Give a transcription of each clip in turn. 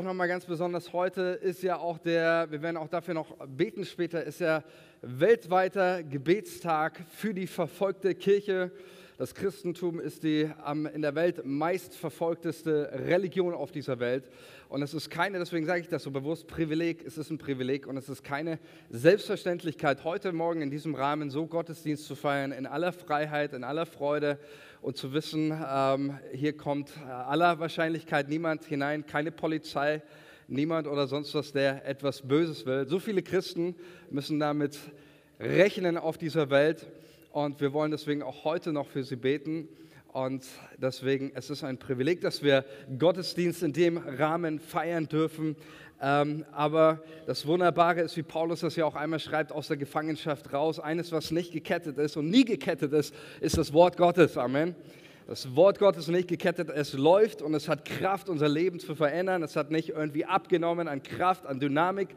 auch nochmal ganz besonders. Heute ist ja auch der, wir werden auch dafür noch beten später, ist ja weltweiter Gebetstag für die verfolgte Kirche. Das Christentum ist die in der Welt meistverfolgteste Religion auf dieser Welt. Und es ist keine, deswegen sage ich das so bewusst, Privileg, es ist ein Privileg und es ist keine Selbstverständlichkeit, heute Morgen in diesem Rahmen so Gottesdienst zu feiern, in aller Freiheit, in aller Freude und zu wissen, ähm, hier kommt aller Wahrscheinlichkeit niemand hinein, keine Polizei, niemand oder sonst was, der etwas Böses will. So viele Christen müssen damit rechnen auf dieser Welt und wir wollen deswegen auch heute noch für sie beten. Und deswegen, es ist ein Privileg, dass wir Gottesdienst in dem Rahmen feiern dürfen. Ähm, aber das Wunderbare ist, wie Paulus das ja auch einmal schreibt, aus der Gefangenschaft raus. Eines, was nicht gekettet ist und nie gekettet ist, ist das Wort Gottes. Amen. Das Wort Gottes ist nicht gekettet, es läuft und es hat Kraft, unser Leben zu verändern. Es hat nicht irgendwie abgenommen an Kraft, an Dynamik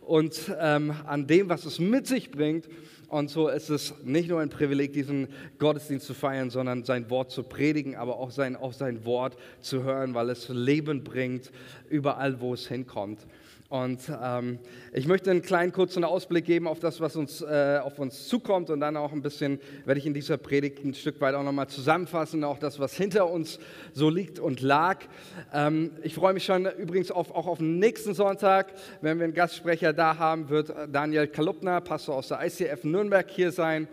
und ähm, an dem, was es mit sich bringt. Und so ist es nicht nur ein Privileg, diesen Gottesdienst zu feiern, sondern sein Wort zu predigen, aber auch sein, auch sein Wort zu hören, weil es Leben bringt, überall, wo es hinkommt. Und ähm, ich möchte einen kleinen kurzen Ausblick geben auf das, was uns, äh, auf uns zukommt und dann auch ein bisschen, werde ich in dieser Predigt ein Stück weit auch nochmal zusammenfassen, auch das, was hinter uns so liegt und lag. Ähm, ich freue mich schon übrigens auf, auch auf den nächsten Sonntag, wenn wir einen Gastsprecher da haben, wird Daniel Kalupner, Pastor aus der ICF Nürnberg hier sein.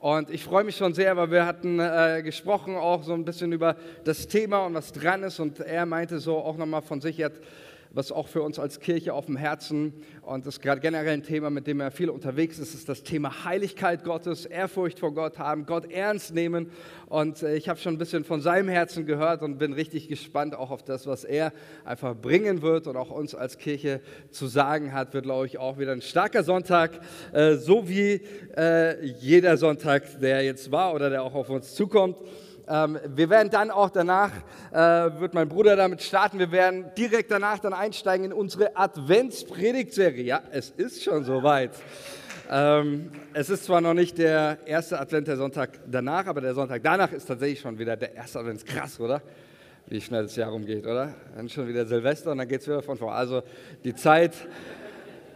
Und ich freue mich schon sehr, weil wir hatten äh, gesprochen auch so ein bisschen über das Thema und was dran ist. Und er meinte so auch nochmal von sich, hat was auch für uns als Kirche auf dem Herzen und das ist gerade generell ein Thema, mit dem er viel unterwegs ist, ist das Thema Heiligkeit Gottes, Ehrfurcht vor Gott haben, Gott ernst nehmen. Und äh, ich habe schon ein bisschen von seinem Herzen gehört und bin richtig gespannt auch auf das, was er einfach bringen wird und auch uns als Kirche zu sagen hat, wird, glaube ich, auch wieder ein starker Sonntag, äh, so wie äh, jeder Sonntag, der jetzt war oder der auch auf uns zukommt. Ähm, wir werden dann auch danach, äh, wird mein Bruder damit starten, wir werden direkt danach dann einsteigen in unsere Adventspredigtserie. Ja, es ist schon soweit. Ähm, es ist zwar noch nicht der erste Advent, der Sonntag danach, aber der Sonntag danach ist tatsächlich schon wieder der erste Advent. Krass, oder? Wie schnell das Jahr rumgeht, oder? Dann schon wieder Silvester und dann geht es wieder von vor. Also die Zeit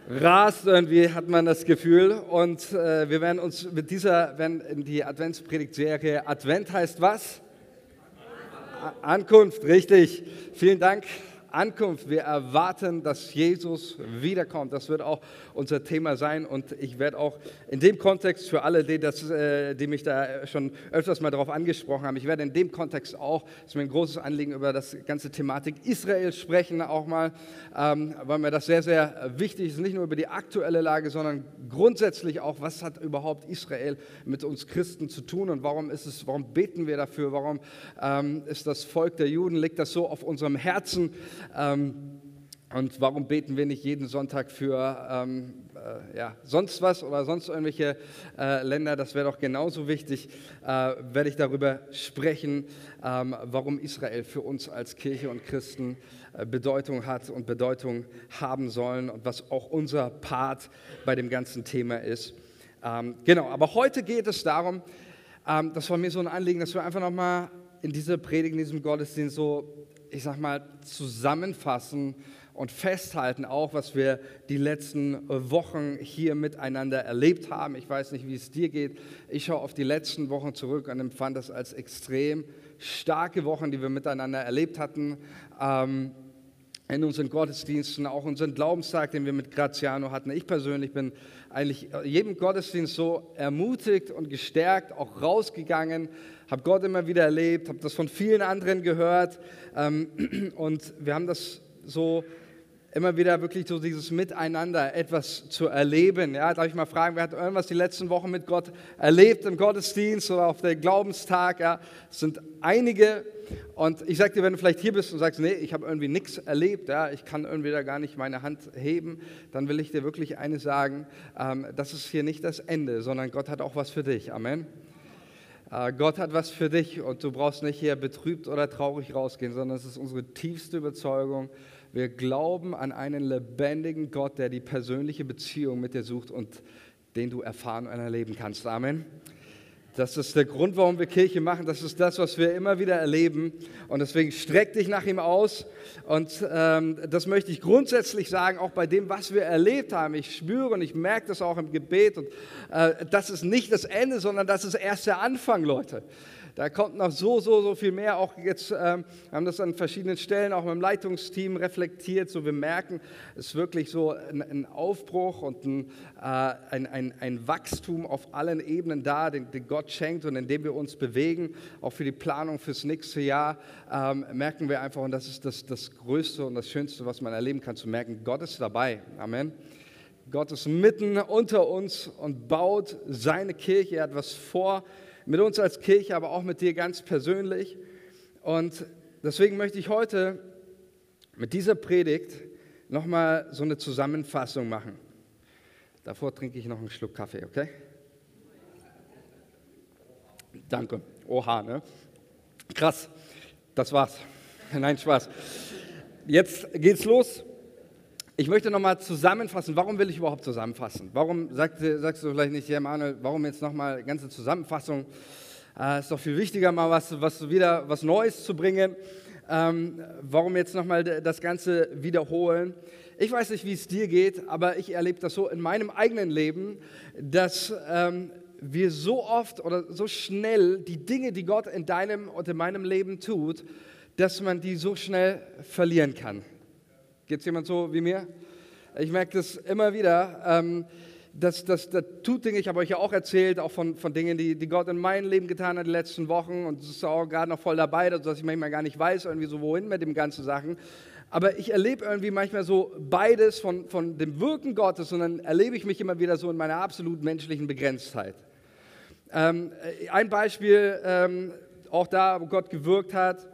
rast irgendwie, hat man das Gefühl. Und äh, wir werden uns mit dieser, werden in die Adventspredigtserie, Advent heißt was? Ankunft, richtig. Vielen Dank Ankunft. Wir erwarten, dass Jesus wiederkommt. Das wird auch unser Thema sein. Und ich werde auch in dem Kontext für alle, die, das, äh, die mich da schon öfters mal darauf angesprochen haben, ich werde in dem Kontext auch, es ist mir ein großes Anliegen, über das ganze Thematik Israel sprechen, auch mal, ähm, weil mir das sehr, sehr wichtig ist. Nicht nur über die aktuelle Lage, sondern grundsätzlich auch, was hat überhaupt Israel mit uns Christen zu tun und warum ist es, warum beten wir dafür? Warum ähm, ist das Volk der Juden, liegt das so auf unserem Herzen? Ähm, und warum beten wir nicht jeden Sonntag für ähm, äh, ja, sonst was oder sonst irgendwelche äh, Länder? Das wäre doch genauso wichtig, äh, werde ich darüber sprechen, ähm, warum Israel für uns als Kirche und Christen äh, Bedeutung hat und Bedeutung haben sollen und was auch unser Part bei dem ganzen Thema ist. Ähm, genau, aber heute geht es darum, ähm, das war mir so ein Anliegen, dass wir einfach nochmal in dieser Predigt, in diesem Gottesdienst so ich sag mal, zusammenfassen und festhalten, auch was wir die letzten Wochen hier miteinander erlebt haben. Ich weiß nicht, wie es dir geht. Ich schaue auf die letzten Wochen zurück und empfand das als extrem starke Wochen, die wir miteinander erlebt hatten. Ähm, in unseren Gottesdiensten, auch unseren Glaubenstag, den wir mit Graziano hatten. Ich persönlich bin eigentlich jedem Gottesdienst so ermutigt und gestärkt, auch rausgegangen, habe Gott immer wieder erlebt, habe das von vielen anderen gehört ähm, und wir haben das so immer wieder wirklich so dieses Miteinander etwas zu erleben. Ja, darf ich mal fragen, wer hat irgendwas die letzten Wochen mit Gott erlebt im Gottesdienst oder auf dem Glaubenstag? Ja, es sind einige. Und ich sage dir, wenn du vielleicht hier bist und sagst, nee, ich habe irgendwie nichts erlebt, ja, ich kann irgendwie da gar nicht meine Hand heben, dann will ich dir wirklich eines sagen, ähm, das ist hier nicht das Ende, sondern Gott hat auch was für dich. Amen. Äh, Gott hat was für dich und du brauchst nicht hier betrübt oder traurig rausgehen, sondern es ist unsere tiefste Überzeugung. Wir glauben an einen lebendigen Gott, der die persönliche Beziehung mit dir sucht und den du erfahren und erleben kannst. Amen. Das ist der Grund, warum wir Kirche machen. Das ist das, was wir immer wieder erleben. Und deswegen streck dich nach ihm aus. Und ähm, das möchte ich grundsätzlich sagen, auch bei dem, was wir erlebt haben. Ich spüre und ich merke das auch im Gebet. Und äh, das ist nicht das Ende, sondern das ist erst der Anfang, Leute. Da kommt noch so, so, so viel mehr. Auch jetzt ähm, haben das an verschiedenen Stellen auch mit dem Leitungsteam reflektiert. So wir merken, es ist wirklich so ein, ein Aufbruch und ein, äh, ein, ein, ein, Wachstum auf allen Ebenen da, den, den, Gott schenkt und in dem wir uns bewegen. Auch für die Planung fürs nächste Jahr ähm, merken wir einfach, und das ist das, das Größte und das Schönste, was man erleben kann, zu merken, Gott ist dabei. Amen. Gott ist mitten unter uns und baut seine Kirche. Er hat was vor mit uns als Kirche, aber auch mit dir ganz persönlich. Und deswegen möchte ich heute mit dieser Predigt nochmal so eine Zusammenfassung machen. Davor trinke ich noch einen Schluck Kaffee, okay? Danke. Oha, ne? Krass. Das war's. Nein, Spaß. Jetzt geht's los. Ich möchte nochmal zusammenfassen, warum will ich überhaupt zusammenfassen? Warum sagst, sagst du vielleicht nicht, ja Manuel, warum jetzt nochmal ganze Zusammenfassung? Äh, ist doch viel wichtiger, mal was, was wieder was Neues zu bringen. Ähm, warum jetzt nochmal das Ganze wiederholen? Ich weiß nicht, wie es dir geht, aber ich erlebe das so in meinem eigenen Leben, dass ähm, wir so oft oder so schnell die Dinge, die Gott in deinem und in meinem Leben tut, dass man die so schnell verlieren kann. Geht es jemand so wie mir? Ich merke das immer wieder. Ähm, das, das, das tut Dinge, ich habe euch ja auch erzählt, auch von, von Dingen, die, die Gott in meinem Leben getan hat in den letzten Wochen und es ist auch gerade noch voll dabei, dass ich manchmal gar nicht weiß, irgendwie so wohin mit den ganzen Sachen. Aber ich erlebe irgendwie manchmal so beides von, von dem Wirken Gottes und dann erlebe ich mich immer wieder so in meiner absolut menschlichen Begrenztheit. Ähm, ein Beispiel, ähm, auch da, wo Gott gewirkt hat,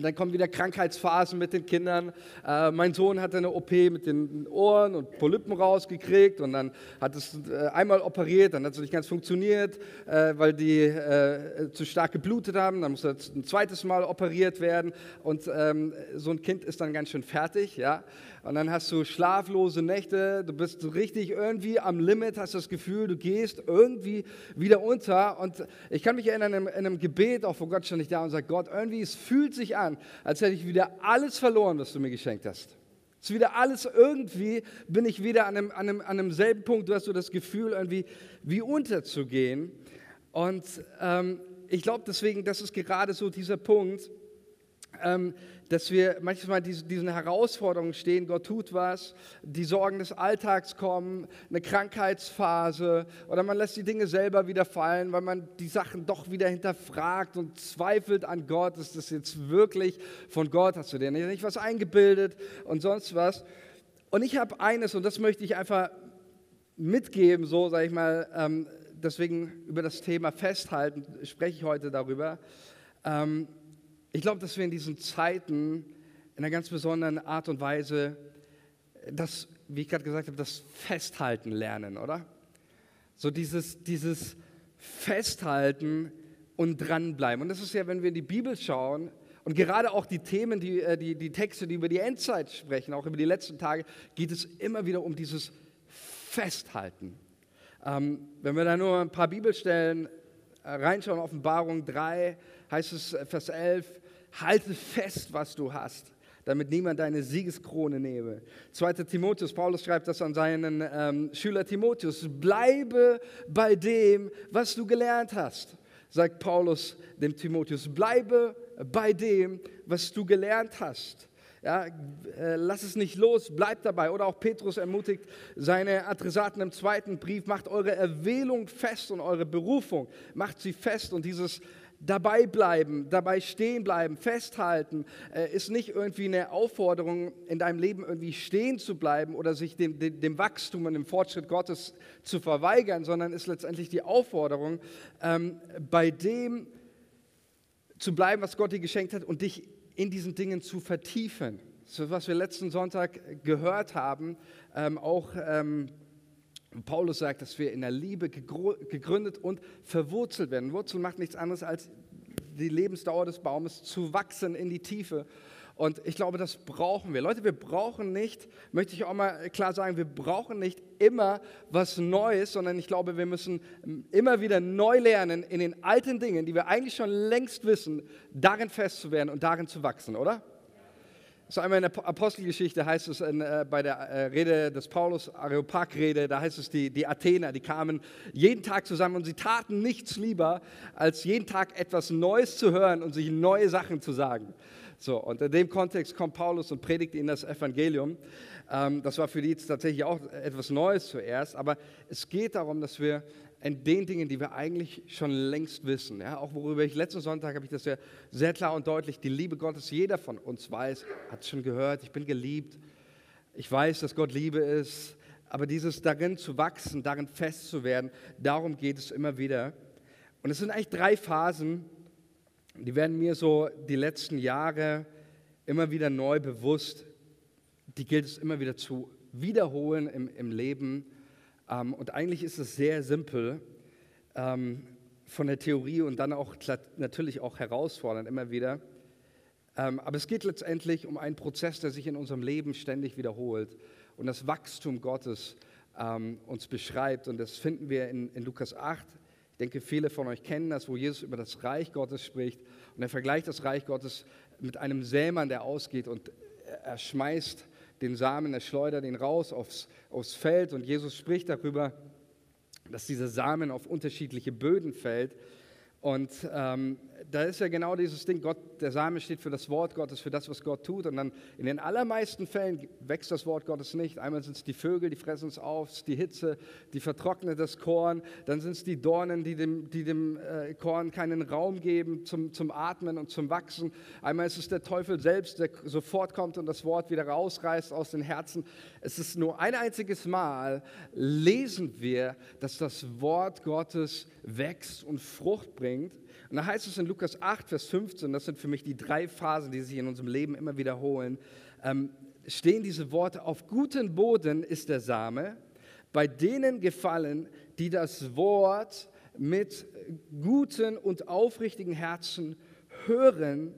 dann kommen wieder Krankheitsphasen mit den Kindern. Äh, mein Sohn hatte eine OP mit den Ohren und Polypen rausgekriegt und dann hat es äh, einmal operiert, dann hat es nicht ganz funktioniert, äh, weil die äh, zu stark geblutet haben. Dann musste ein zweites Mal operiert werden und ähm, so ein Kind ist dann ganz schön fertig. Ja? Und dann hast du schlaflose Nächte, du bist richtig irgendwie am Limit, hast das Gefühl, du gehst irgendwie wieder unter. Und ich kann mich erinnern, in einem, Gebet, auch vor Gott stand ich da und sage, Gott, irgendwie, es fühlt sich an, als hätte ich wieder alles verloren, was du mir geschenkt hast. Es ist wieder alles irgendwie, bin ich wieder an einem, an einem, Punkt, du hast so das Gefühl, irgendwie wie unterzugehen. Und ähm, ich glaube deswegen, das ist gerade so dieser Punkt, ähm, dass wir manchmal diesen Herausforderungen stehen, Gott tut was, die Sorgen des Alltags kommen, eine Krankheitsphase oder man lässt die Dinge selber wieder fallen, weil man die Sachen doch wieder hinterfragt und zweifelt an Gott, ist das jetzt wirklich von Gott, hast du dir nicht was eingebildet und sonst was. Und ich habe eines und das möchte ich einfach mitgeben, so sage ich mal, ähm, deswegen über das Thema festhalten, spreche ich heute darüber. Ähm, ich glaube, dass wir in diesen Zeiten in einer ganz besonderen Art und Weise das, wie ich gerade gesagt habe, das Festhalten lernen, oder? So dieses, dieses Festhalten und dranbleiben. Und das ist ja, wenn wir in die Bibel schauen und gerade auch die Themen, die, äh, die, die Texte, die über die Endzeit sprechen, auch über die letzten Tage, geht es immer wieder um dieses Festhalten. Ähm, wenn wir da nur ein paar Bibelstellen äh, reinschauen, Offenbarung 3, heißt es, äh, Vers 11, halte fest, was du hast, damit niemand deine Siegeskrone nehme. 2. Timotheus, Paulus schreibt das an seinen ähm, Schüler Timotheus, bleibe bei dem, was du gelernt hast, sagt Paulus dem Timotheus, bleibe bei dem, was du gelernt hast. Ja, äh, lass es nicht los, bleib dabei. Oder auch Petrus ermutigt seine Adressaten im zweiten Brief, macht eure Erwählung fest und eure Berufung, macht sie fest. Und dieses dabei bleiben, dabei stehen bleiben, festhalten, äh, ist nicht irgendwie eine Aufforderung, in deinem Leben irgendwie stehen zu bleiben oder sich dem, dem, dem Wachstum und dem Fortschritt Gottes zu verweigern, sondern ist letztendlich die Aufforderung, ähm, bei dem zu bleiben, was Gott dir geschenkt hat und dich in diesen Dingen zu vertiefen. So was wir letzten Sonntag gehört haben, ähm, auch ähm, Paulus sagt, dass wir in der Liebe gegründet und verwurzelt werden. Wurzel macht nichts anderes als die Lebensdauer des Baumes zu wachsen in die Tiefe. Und ich glaube, das brauchen wir. Leute, wir brauchen nicht, möchte ich auch mal klar sagen, wir brauchen nicht immer was Neues, sondern ich glaube, wir müssen immer wieder neu lernen, in den alten Dingen, die wir eigentlich schon längst wissen, darin festzuwerden und darin zu wachsen, oder? So einmal in der Apostelgeschichte heißt es in, äh, bei der äh, Rede des Paulus, Areopag-Rede, da heißt es, die, die Athener, die kamen jeden Tag zusammen und sie taten nichts lieber, als jeden Tag etwas Neues zu hören und sich neue Sachen zu sagen. So, und in dem Kontext kommt Paulus und predigt ihnen das Evangelium. Ähm, das war für die tatsächlich auch etwas Neues zuerst, aber es geht darum, dass wir in den Dingen, die wir eigentlich schon längst wissen. Ja, auch worüber ich letzten Sonntag habe ich das ja sehr klar und deutlich, die Liebe Gottes, jeder von uns weiß, hat es schon gehört, ich bin geliebt, ich weiß, dass Gott Liebe ist, aber dieses darin zu wachsen, darin fest zu werden, darum geht es immer wieder. Und es sind eigentlich drei Phasen, die werden mir so die letzten Jahre immer wieder neu bewusst, die gilt es immer wieder zu wiederholen im, im Leben ähm, und eigentlich ist es sehr simpel ähm, von der Theorie und dann auch natürlich auch herausfordernd immer wieder. Ähm, aber es geht letztendlich um einen Prozess, der sich in unserem Leben ständig wiederholt und das Wachstum Gottes uns beschreibt. Und das finden wir in, in Lukas 8. Ich denke, viele von euch kennen das, wo Jesus über das Reich Gottes spricht. Und er vergleicht das Reich Gottes mit einem Sämann, der ausgeht und er schmeißt den Samen, er schleudert ihn raus aufs, aufs Feld und Jesus spricht darüber, dass dieser Samen auf unterschiedliche Böden fällt. Und ähm, da ist ja genau dieses Ding, Gott, der Same steht für das Wort Gottes, für das, was Gott tut. Und dann in den allermeisten Fällen wächst das Wort Gottes nicht. Einmal sind es die Vögel, die fressen es auf, die Hitze, die vertrocknet das Korn. Dann sind es die Dornen, die dem, die dem äh, Korn keinen Raum geben zum, zum Atmen und zum Wachsen. Einmal ist es der Teufel selbst, der sofort kommt und das Wort wieder rausreißt aus den Herzen. Es ist nur ein einziges Mal, lesen wir, dass das Wort Gottes wächst und Frucht bringt. Und da heißt es in Lukas 8, Vers 15, das sind für mich die drei Phasen, die sich in unserem Leben immer wiederholen, ähm, stehen diese Worte, auf guten Boden ist der Same, bei denen gefallen, die das Wort mit guten und aufrichtigen Herzen hören,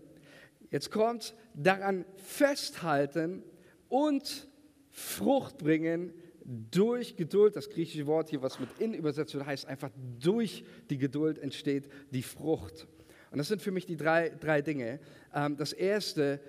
jetzt kommt, daran festhalten und Frucht bringen durch Geduld, das griechische Wort hier, was mit in übersetzt wird, heißt einfach durch die Geduld entsteht die Frucht. Und das sind für mich die drei, drei Dinge. Ähm, das erste,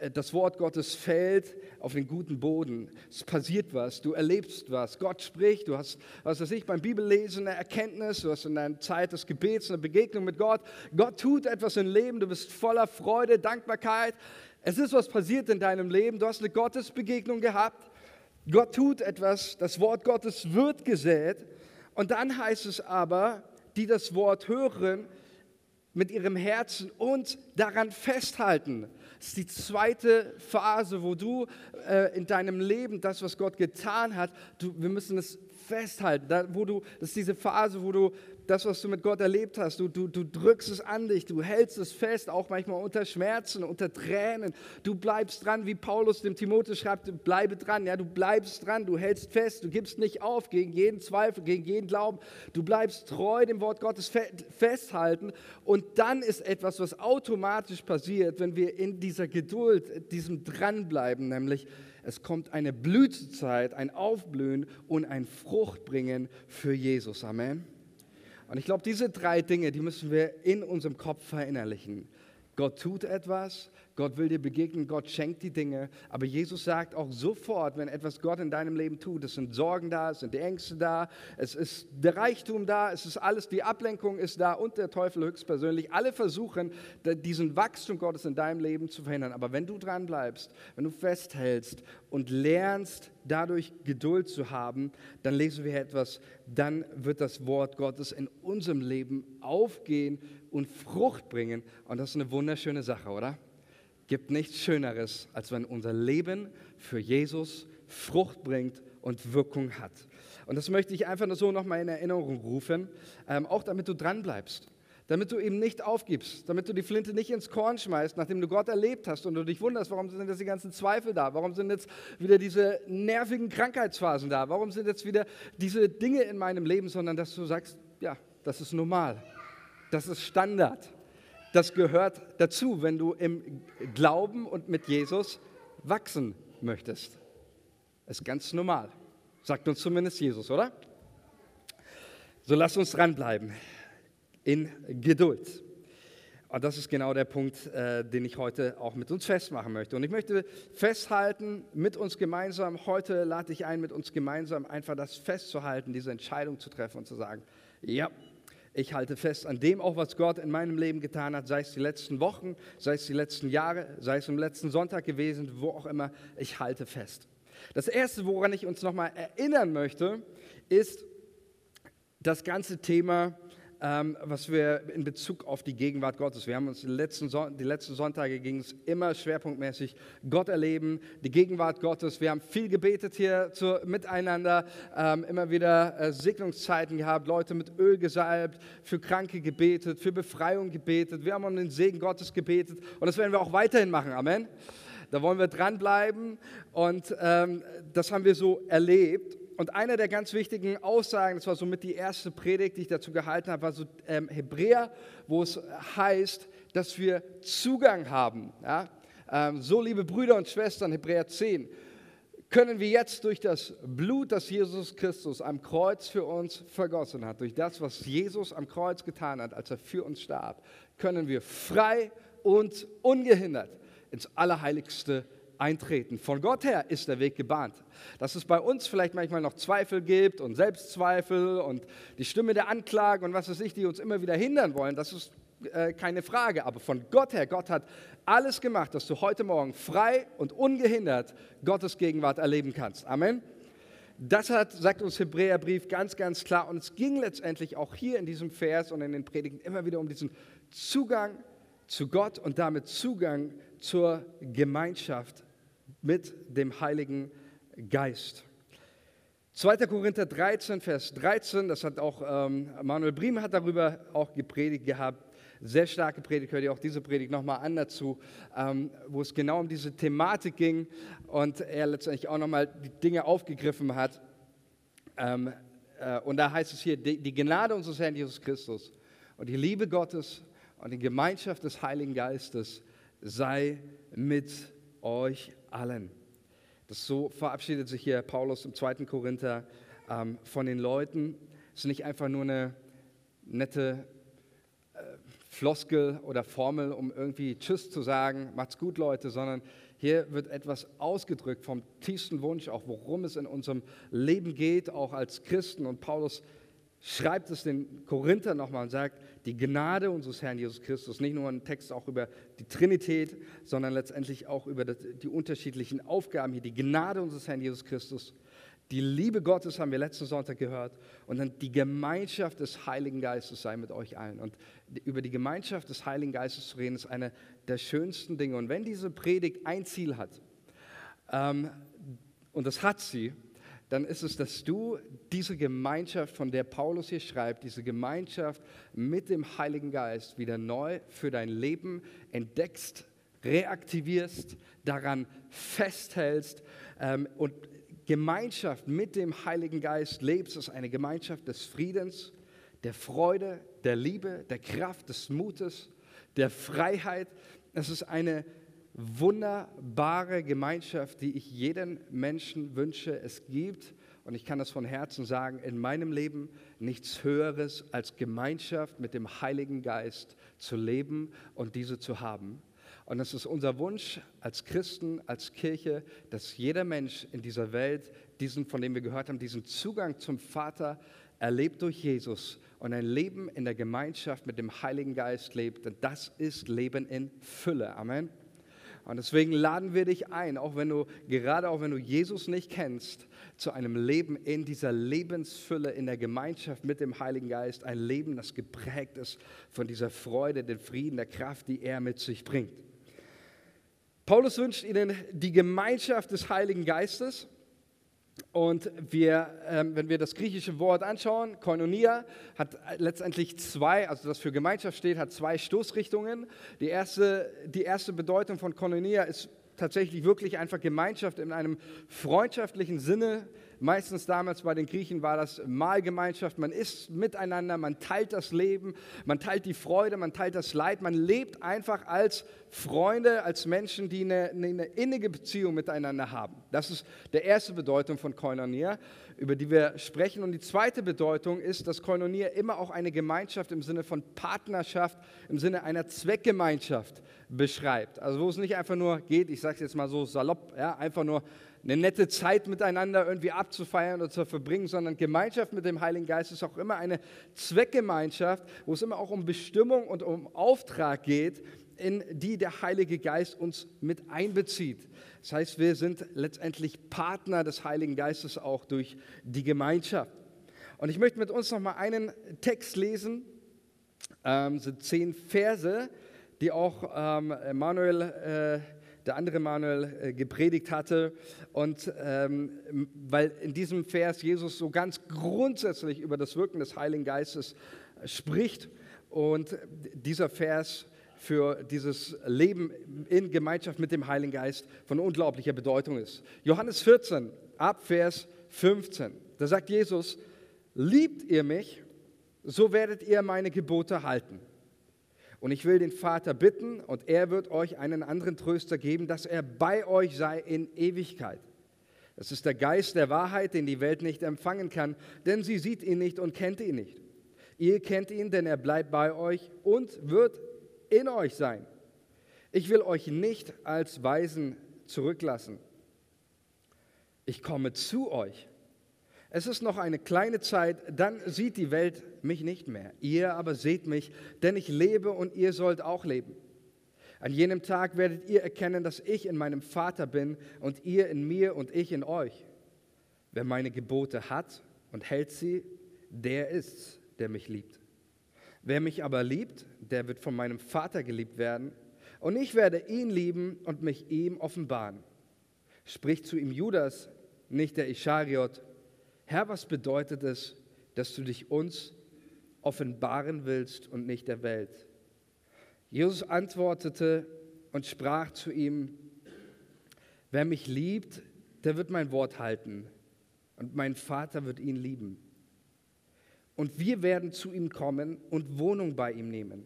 äh, das Wort Gottes fällt auf den guten Boden. Es passiert was, du erlebst was. Gott spricht, du hast, was weiß ich, beim Bibellesen eine Erkenntnis, du hast in deiner Zeit des Gebets eine Begegnung mit Gott. Gott tut etwas im Leben, du bist voller Freude, Dankbarkeit. Es ist was passiert in deinem Leben, du hast eine Gottesbegegnung gehabt Gott tut etwas, das Wort Gottes wird gesät. Und dann heißt es aber, die das Wort hören mit ihrem Herzen und daran festhalten. Das ist die zweite Phase, wo du äh, in deinem Leben das, was Gott getan hat, du, wir müssen es festhalten. Da, wo du, das ist diese Phase, wo du das, was du mit Gott erlebt hast, du, du, du drückst es an dich, du hältst es fest, auch manchmal unter Schmerzen, unter Tränen. Du bleibst dran, wie Paulus dem Timotheus schreibt, bleibe dran. Ja, du bleibst dran, du hältst fest, du gibst nicht auf gegen jeden Zweifel, gegen jeden Glauben. Du bleibst treu dem Wort Gottes festhalten. Und dann ist etwas, was automatisch passiert, wenn wir in dieser Geduld, diesem Dranbleiben, nämlich es kommt eine Blütezeit, ein Aufblühen und ein Fruchtbringen für Jesus. Amen. Und ich glaube, diese drei Dinge, die müssen wir in unserem Kopf verinnerlichen. Gott tut etwas, Gott will dir begegnen, Gott schenkt die Dinge. Aber Jesus sagt auch sofort, wenn etwas Gott in deinem Leben tut, es sind Sorgen da, es sind die Ängste da, es ist der Reichtum da, es ist alles, die Ablenkung ist da und der Teufel höchstpersönlich. Alle versuchen, diesen Wachstum Gottes in deinem Leben zu verhindern. Aber wenn du dran bleibst, wenn du festhältst und lernst, dadurch Geduld zu haben, dann lesen wir etwas, dann wird das Wort Gottes in unserem Leben aufgehen und Frucht bringen. Und das ist eine wunderschöne Sache, oder? gibt nichts Schöneres, als wenn unser Leben für Jesus Frucht bringt und Wirkung hat. Und das möchte ich einfach nur so nochmal in Erinnerung rufen, ähm, auch damit du dran bleibst, damit du eben nicht aufgibst, damit du die Flinte nicht ins Korn schmeißt, nachdem du Gott erlebt hast und du dich wunderst, warum sind jetzt die ganzen Zweifel da, warum sind jetzt wieder diese nervigen Krankheitsphasen da, warum sind jetzt wieder diese Dinge in meinem Leben, sondern dass du sagst, ja, das ist normal, das ist Standard das gehört dazu, wenn du im Glauben und mit Jesus wachsen möchtest. Das ist ganz normal. Sagt uns zumindest Jesus, oder? So lasst uns dranbleiben. In Geduld. Und das ist genau der Punkt, äh, den ich heute auch mit uns festmachen möchte. Und ich möchte festhalten, mit uns gemeinsam, heute lade ich ein, mit uns gemeinsam einfach das festzuhalten, diese Entscheidung zu treffen und zu sagen, ja, ich halte fest an dem auch, was Gott in meinem Leben getan hat, sei es die letzten Wochen, sei es die letzten Jahre, sei es im letzten Sonntag gewesen, wo auch immer, ich halte fest. Das Erste, woran ich uns nochmal erinnern möchte, ist das ganze Thema ähm, was wir in Bezug auf die Gegenwart Gottes, wir haben uns die letzten, Son die letzten Sonntage ging es immer schwerpunktmäßig Gott erleben, die Gegenwart Gottes. Wir haben viel gebetet hier zu, miteinander, ähm, immer wieder äh, Segnungszeiten gehabt, Leute mit Öl gesalbt, für Kranke gebetet, für Befreiung gebetet. Wir haben um den Segen Gottes gebetet und das werden wir auch weiterhin machen. Amen. Da wollen wir dranbleiben und ähm, das haben wir so erlebt. Und eine der ganz wichtigen Aussagen, das war somit die erste Predigt, die ich dazu gehalten habe, war so ähm, Hebräer, wo es heißt, dass wir Zugang haben. Ja? Ähm, so, liebe Brüder und Schwestern, Hebräer 10, können wir jetzt durch das Blut, das Jesus Christus am Kreuz für uns vergossen hat, durch das, was Jesus am Kreuz getan hat, als er für uns starb, können wir frei und ungehindert ins Allerheiligste eintreten. Von Gott her ist der Weg gebahnt. Dass es bei uns vielleicht manchmal noch Zweifel gibt und Selbstzweifel und die Stimme der Anklage und was weiß ich, die uns immer wieder hindern wollen, das ist äh, keine Frage. Aber von Gott her, Gott hat alles gemacht, dass du heute Morgen frei und ungehindert Gottes Gegenwart erleben kannst. Amen. Das hat, sagt uns Hebräerbrief ganz, ganz klar. Und es ging letztendlich auch hier in diesem Vers und in den Predigten immer wieder um diesen Zugang zu Gott und damit Zugang zur Gemeinschaft mit dem Heiligen Geist. 2. Korinther 13, Vers 13, das hat auch ähm, Manuel Briem hat darüber auch gepredigt gehabt. Sehr starke Predigt, hört ihr auch diese Predigt nochmal an dazu, ähm, wo es genau um diese Thematik ging und er letztendlich auch nochmal die Dinge aufgegriffen hat. Ähm, äh, und da heißt es hier, die, die Gnade unseres Herrn Jesus Christus und die Liebe Gottes und die Gemeinschaft des Heiligen Geistes sei mit euch allen. Das so verabschiedet sich hier Paulus im 2. Korinther ähm, von den Leuten. Es ist nicht einfach nur eine nette äh, Floskel oder Formel, um irgendwie Tschüss zu sagen, macht's gut, Leute, sondern hier wird etwas ausgedrückt vom tiefsten Wunsch, auch worum es in unserem Leben geht, auch als Christen. Und Paulus schreibt es den Korinther nochmal und sagt, die Gnade unseres Herrn Jesus Christus, nicht nur ein Text auch über die Trinität, sondern letztendlich auch über die unterschiedlichen Aufgaben hier, die Gnade unseres Herrn Jesus Christus, die Liebe Gottes haben wir letzten Sonntag gehört und dann die Gemeinschaft des Heiligen Geistes sei mit euch allen. Und über die Gemeinschaft des Heiligen Geistes zu reden, ist eine der schönsten Dinge. Und wenn diese Predigt ein Ziel hat, ähm, und das hat sie, dann ist es, dass du diese Gemeinschaft, von der Paulus hier schreibt, diese Gemeinschaft mit dem Heiligen Geist wieder neu für dein Leben entdeckst, reaktivierst, daran festhältst ähm, und Gemeinschaft mit dem Heiligen Geist lebst, ist eine Gemeinschaft des Friedens, der Freude, der Liebe, der Kraft, des Mutes, der Freiheit. Es ist eine wunderbare Gemeinschaft, die ich jedem Menschen wünsche. Es gibt, und ich kann das von Herzen sagen, in meinem Leben nichts Höheres als Gemeinschaft mit dem Heiligen Geist zu leben und diese zu haben. Und es ist unser Wunsch als Christen, als Kirche, dass jeder Mensch in dieser Welt diesen, von dem wir gehört haben, diesen Zugang zum Vater erlebt durch Jesus und ein Leben in der Gemeinschaft mit dem Heiligen Geist lebt. Denn das ist Leben in Fülle. Amen. Und deswegen laden wir dich ein, auch wenn du, gerade auch wenn du Jesus nicht kennst, zu einem Leben in dieser Lebensfülle, in der Gemeinschaft mit dem Heiligen Geist. Ein Leben, das geprägt ist von dieser Freude, den Frieden, der Kraft, die er mit sich bringt. Paulus wünscht ihnen die Gemeinschaft des Heiligen Geistes. Und wir, ähm, wenn wir das griechische Wort anschauen, Koinonia hat letztendlich zwei, also das für Gemeinschaft steht, hat zwei Stoßrichtungen. Die erste, die erste Bedeutung von Koinonia ist tatsächlich wirklich einfach Gemeinschaft in einem freundschaftlichen Sinne Meistens damals bei den Griechen war das Mahlgemeinschaft. Man isst miteinander, man teilt das Leben, man teilt die Freude, man teilt das Leid. Man lebt einfach als Freunde, als Menschen, die eine, eine innige Beziehung miteinander haben. Das ist die erste Bedeutung von Koinonia, über die wir sprechen. Und die zweite Bedeutung ist, dass Koinonia immer auch eine Gemeinschaft im Sinne von Partnerschaft, im Sinne einer Zweckgemeinschaft beschreibt. Also wo es nicht einfach nur geht, ich sage es jetzt mal so salopp, ja, einfach nur eine nette Zeit miteinander irgendwie abzufeiern oder zu verbringen, sondern Gemeinschaft mit dem Heiligen Geist ist auch immer eine Zweckgemeinschaft, wo es immer auch um Bestimmung und um Auftrag geht, in die der Heilige Geist uns mit einbezieht. Das heißt, wir sind letztendlich Partner des Heiligen Geistes auch durch die Gemeinschaft. Und ich möchte mit uns noch mal einen Text lesen, ähm, sind zehn Verse, die auch ähm, Manuel äh, der andere Manuel äh, gepredigt hatte. Und ähm, weil in diesem Vers Jesus so ganz grundsätzlich über das Wirken des Heiligen Geistes äh, spricht und dieser Vers für dieses Leben in Gemeinschaft mit dem Heiligen Geist von unglaublicher Bedeutung ist. Johannes 14, ab Vers 15, da sagt Jesus, liebt ihr mich, so werdet ihr meine Gebote halten. Und ich will den Vater bitten, und er wird euch einen anderen Tröster geben, dass er bei euch sei in Ewigkeit. Das ist der Geist der Wahrheit, den die Welt nicht empfangen kann, denn sie sieht ihn nicht und kennt ihn nicht. Ihr kennt ihn, denn er bleibt bei euch und wird in euch sein. Ich will euch nicht als Weisen zurücklassen. Ich komme zu euch. Es ist noch eine kleine Zeit, dann sieht die Welt mich nicht mehr. Ihr aber seht mich, denn ich lebe und ihr sollt auch leben. An jenem Tag werdet ihr erkennen, dass ich in meinem Vater bin und ihr in mir und ich in euch. Wer meine Gebote hat und hält sie, der ist's, der mich liebt. Wer mich aber liebt, der wird von meinem Vater geliebt werden. Und ich werde ihn lieben und mich ihm offenbaren. Spricht zu ihm Judas, nicht der Ischariot, Herr, was bedeutet es, dass du dich uns offenbaren willst und nicht der Welt? Jesus antwortete und sprach zu ihm, wer mich liebt, der wird mein Wort halten und mein Vater wird ihn lieben. Und wir werden zu ihm kommen und Wohnung bei ihm nehmen.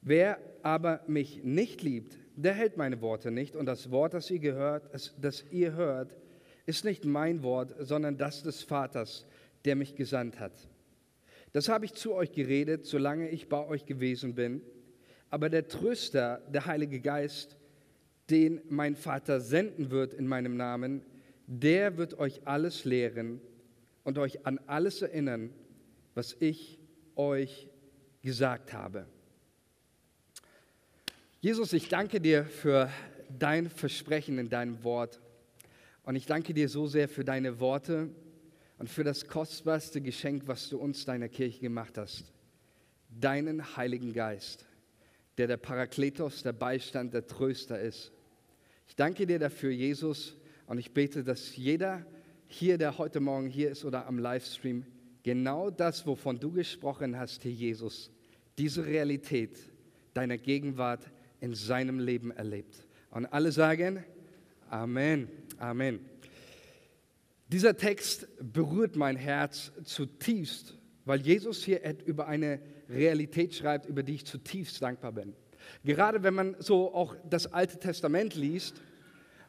Wer aber mich nicht liebt, der hält meine Worte nicht und das Wort, das ihr gehört, das ihr hört, ist nicht mein Wort, sondern das des Vaters, der mich gesandt hat. Das habe ich zu euch geredet, solange ich bei euch gewesen bin. Aber der Tröster, der Heilige Geist, den mein Vater senden wird in meinem Namen, der wird euch alles lehren und euch an alles erinnern, was ich euch gesagt habe. Jesus, ich danke dir für dein Versprechen in deinem Wort. Und ich danke dir so sehr für deine Worte und für das kostbarste Geschenk, was du uns deiner Kirche gemacht hast. Deinen Heiligen Geist, der der Parakletos, der Beistand, der Tröster ist. Ich danke dir dafür, Jesus, und ich bete, dass jeder hier, der heute Morgen hier ist oder am Livestream, genau das, wovon du gesprochen hast, hier Jesus, diese Realität deiner Gegenwart in seinem Leben erlebt. Und alle sagen, Amen. Amen. Dieser Text berührt mein Herz zutiefst, weil Jesus hier über eine Realität schreibt, über die ich zutiefst dankbar bin. Gerade wenn man so auch das Alte Testament liest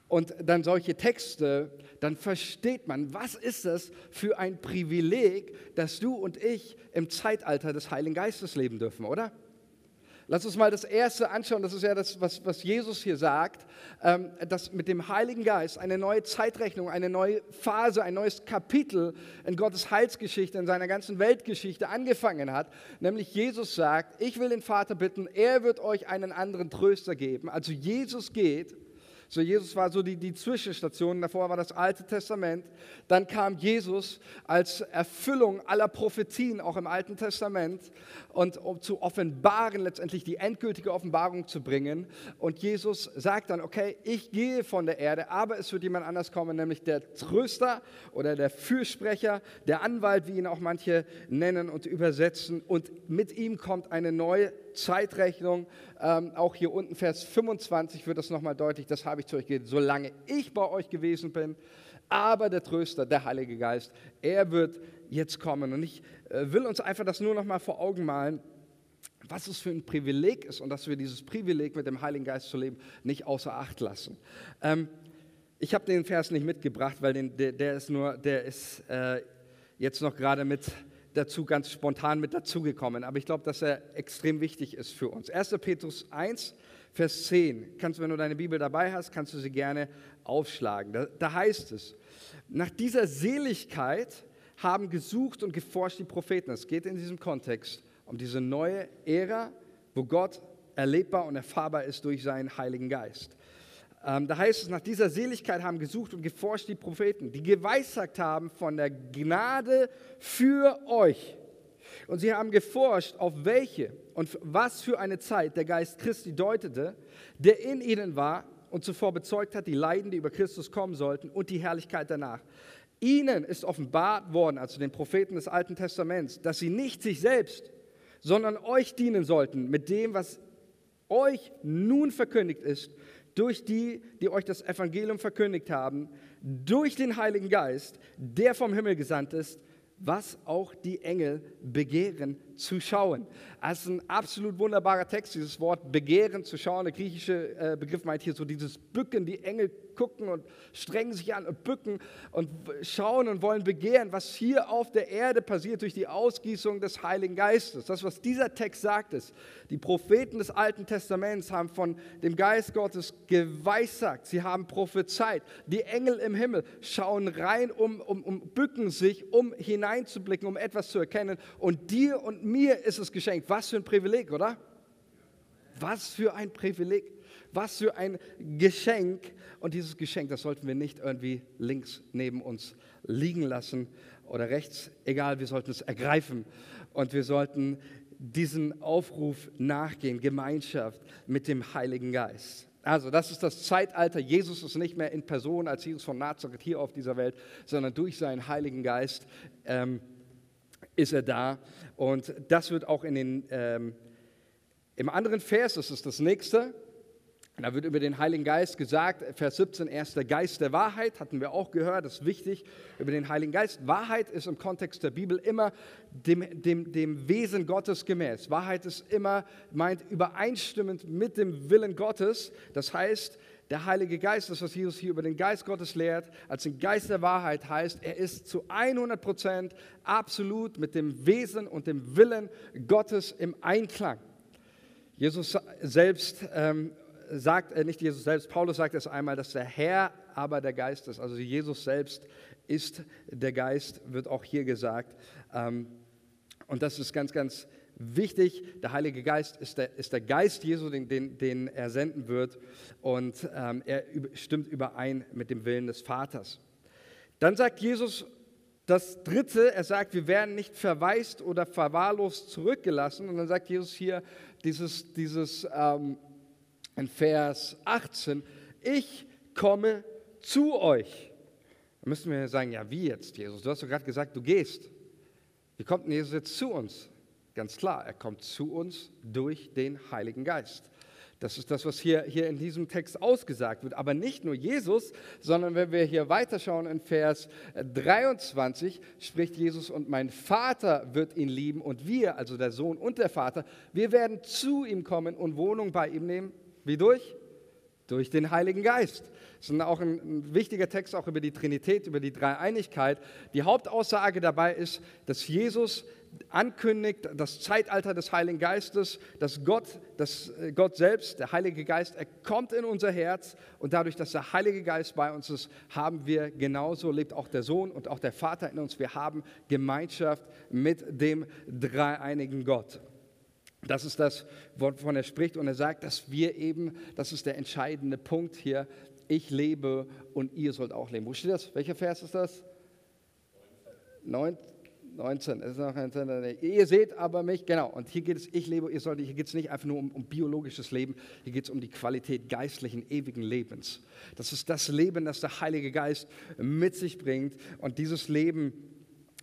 und dann solche Texte, dann versteht man, was ist das für ein Privileg, dass du und ich im Zeitalter des Heiligen Geistes leben dürfen, oder? Lass uns mal das Erste anschauen, das ist ja das, was, was Jesus hier sagt, ähm, dass mit dem Heiligen Geist eine neue Zeitrechnung, eine neue Phase, ein neues Kapitel in Gottes Heilsgeschichte, in seiner ganzen Weltgeschichte angefangen hat. Nämlich Jesus sagt, ich will den Vater bitten, er wird euch einen anderen Tröster geben. Also Jesus geht so, Jesus war so die, die Zwischenstation. Davor war das Alte Testament. Dann kam Jesus als Erfüllung aller Prophetien, auch im Alten Testament, und um zu offenbaren, letztendlich die endgültige Offenbarung zu bringen. Und Jesus sagt dann: Okay, ich gehe von der Erde, aber es wird jemand anders kommen, nämlich der Tröster oder der Fürsprecher, der Anwalt, wie ihn auch manche nennen und übersetzen. Und mit ihm kommt eine neue Zeitrechnung. Ähm, auch hier unten, Vers 25, wird das nochmal deutlich. Das habe ich zu euch gegeben, solange ich bei euch gewesen bin. Aber der Tröster, der Heilige Geist, er wird jetzt kommen. Und ich äh, will uns einfach das nur nochmal vor Augen malen was es für ein Privileg ist und dass wir dieses Privileg mit dem Heiligen Geist zu leben nicht außer Acht lassen. Ähm, ich habe den Vers nicht mitgebracht, weil den, der, der, ist nur, der ist äh, jetzt noch gerade mit dazu, ganz spontan mit dazugekommen. Aber ich glaube, dass er extrem wichtig ist für uns. 1. Petrus 1, Vers 10. Kannst wenn du deine Bibel dabei hast, kannst du sie gerne aufschlagen. Da, da heißt es, nach dieser Seligkeit haben gesucht und geforscht die Propheten. Es geht in diesem Kontext um diese neue Ära, wo Gott erlebbar und erfahrbar ist durch seinen Heiligen Geist. Ähm, da heißt es, nach dieser Seligkeit haben gesucht und geforscht die Propheten, die geweissagt haben von der Gnade für euch. Und sie haben geforscht, auf welche und was für eine Zeit der Geist Christi deutete, der in ihnen war und zuvor bezeugt hat, die Leiden, die über Christus kommen sollten und die Herrlichkeit danach. Ihnen ist offenbart worden, also den Propheten des Alten Testaments, dass sie nicht sich selbst, sondern euch dienen sollten mit dem, was euch nun verkündigt ist, durch die, die euch das Evangelium verkündigt haben, durch den Heiligen Geist, der vom Himmel gesandt ist, was auch die Engel begehren zu schauen. Das ist ein absolut wunderbarer Text, dieses Wort begehren zu schauen. Der griechische äh, Begriff meint hier so dieses Bücken, die Engel gucken und strengen sich an und bücken und schauen und wollen begehren, was hier auf der Erde passiert durch die Ausgießung des Heiligen Geistes. Das, was dieser Text sagt, ist, die Propheten des Alten Testaments haben von dem Geist Gottes geweissagt, sie haben prophezeit. Die Engel im Himmel schauen rein, um, um, um bücken sich, um hineinzublicken, um etwas zu erkennen. Und dir und mir ist es geschenkt. Was für ein Privileg, oder? Was für ein Privileg. Was für ein Geschenk. Und dieses Geschenk, das sollten wir nicht irgendwie links neben uns liegen lassen oder rechts, egal, wir sollten es ergreifen. Und wir sollten diesen Aufruf nachgehen, Gemeinschaft mit dem Heiligen Geist. Also das ist das Zeitalter. Jesus ist nicht mehr in Person als Jesus von Nazareth hier auf dieser Welt, sondern durch seinen Heiligen Geist ähm, ist er da. Und das wird auch in den, ähm, im anderen Vers, das ist das nächste, da wird über den Heiligen Geist gesagt, Vers 17, er ist der Geist der Wahrheit, hatten wir auch gehört, das ist wichtig, über den Heiligen Geist. Wahrheit ist im Kontext der Bibel immer dem, dem, dem Wesen Gottes gemäß. Wahrheit ist immer, meint übereinstimmend mit dem Willen Gottes. Das heißt, der Heilige Geist, das was Jesus hier über den Geist Gottes lehrt, als den Geist der Wahrheit heißt, er ist zu 100 Prozent absolut mit dem Wesen und dem Willen Gottes im Einklang. Jesus selbst ähm, sagt, äh, nicht Jesus selbst, Paulus sagt es einmal, dass der Herr aber der Geist ist. Also Jesus selbst ist der Geist, wird auch hier gesagt. Ähm, und das ist ganz, ganz wichtig. Der Heilige Geist ist der, ist der Geist Jesu, den, den, den er senden wird. Und ähm, er stimmt überein mit dem Willen des Vaters. Dann sagt Jesus das Dritte, er sagt, wir werden nicht verwaist oder verwahrlost zurückgelassen. Und dann sagt Jesus hier dieses, dieses ähm, in Vers 18, ich komme zu euch. Da müssen wir sagen, ja, wie jetzt, Jesus? Du hast doch gerade gesagt, du gehst. Wie kommt denn Jesus jetzt zu uns? Ganz klar, er kommt zu uns durch den Heiligen Geist. Das ist das, was hier, hier in diesem Text ausgesagt wird. Aber nicht nur Jesus, sondern wenn wir hier weiterschauen in Vers 23, spricht Jesus, und mein Vater wird ihn lieben und wir, also der Sohn und der Vater, wir werden zu ihm kommen und Wohnung bei ihm nehmen. Wie durch? Durch den Heiligen Geist. Das ist auch ein, wichtiger Text auch über die Trinität, über die Dreieinigkeit. Die Hauptaussage dabei ist, dass Jesus ankündigt, das Zeitalter des Heiligen Geistes, dass Gott, dass äh, Gott selbst, der Heilige Geist, er kommt in unser Herz und dadurch, dass der Heilige Geist bei uns ist, haben wir genauso, lebt auch der Sohn und auch der Vater in uns, wir haben Gemeinschaft mit dem dreieinigen Gott. Das ist das, wovon er spricht. Und er sagt, dass wir eben, das ist der entscheidende Punkt hier, ich lebe und ihr sollt auch leben. Wo steht das? Welcher Vers ist das? 19. 19. Ist noch ein, ihr seht aber mich, genau. Und hier geht es, ich lebe, ihr sollt, hier geht es nicht einfach nur um, um biologisches Leben, hier geht es um die Qualität geistlichen, ewigen Lebens. Das ist das Leben, das der Heilige Geist mit sich bringt. Und dieses Leben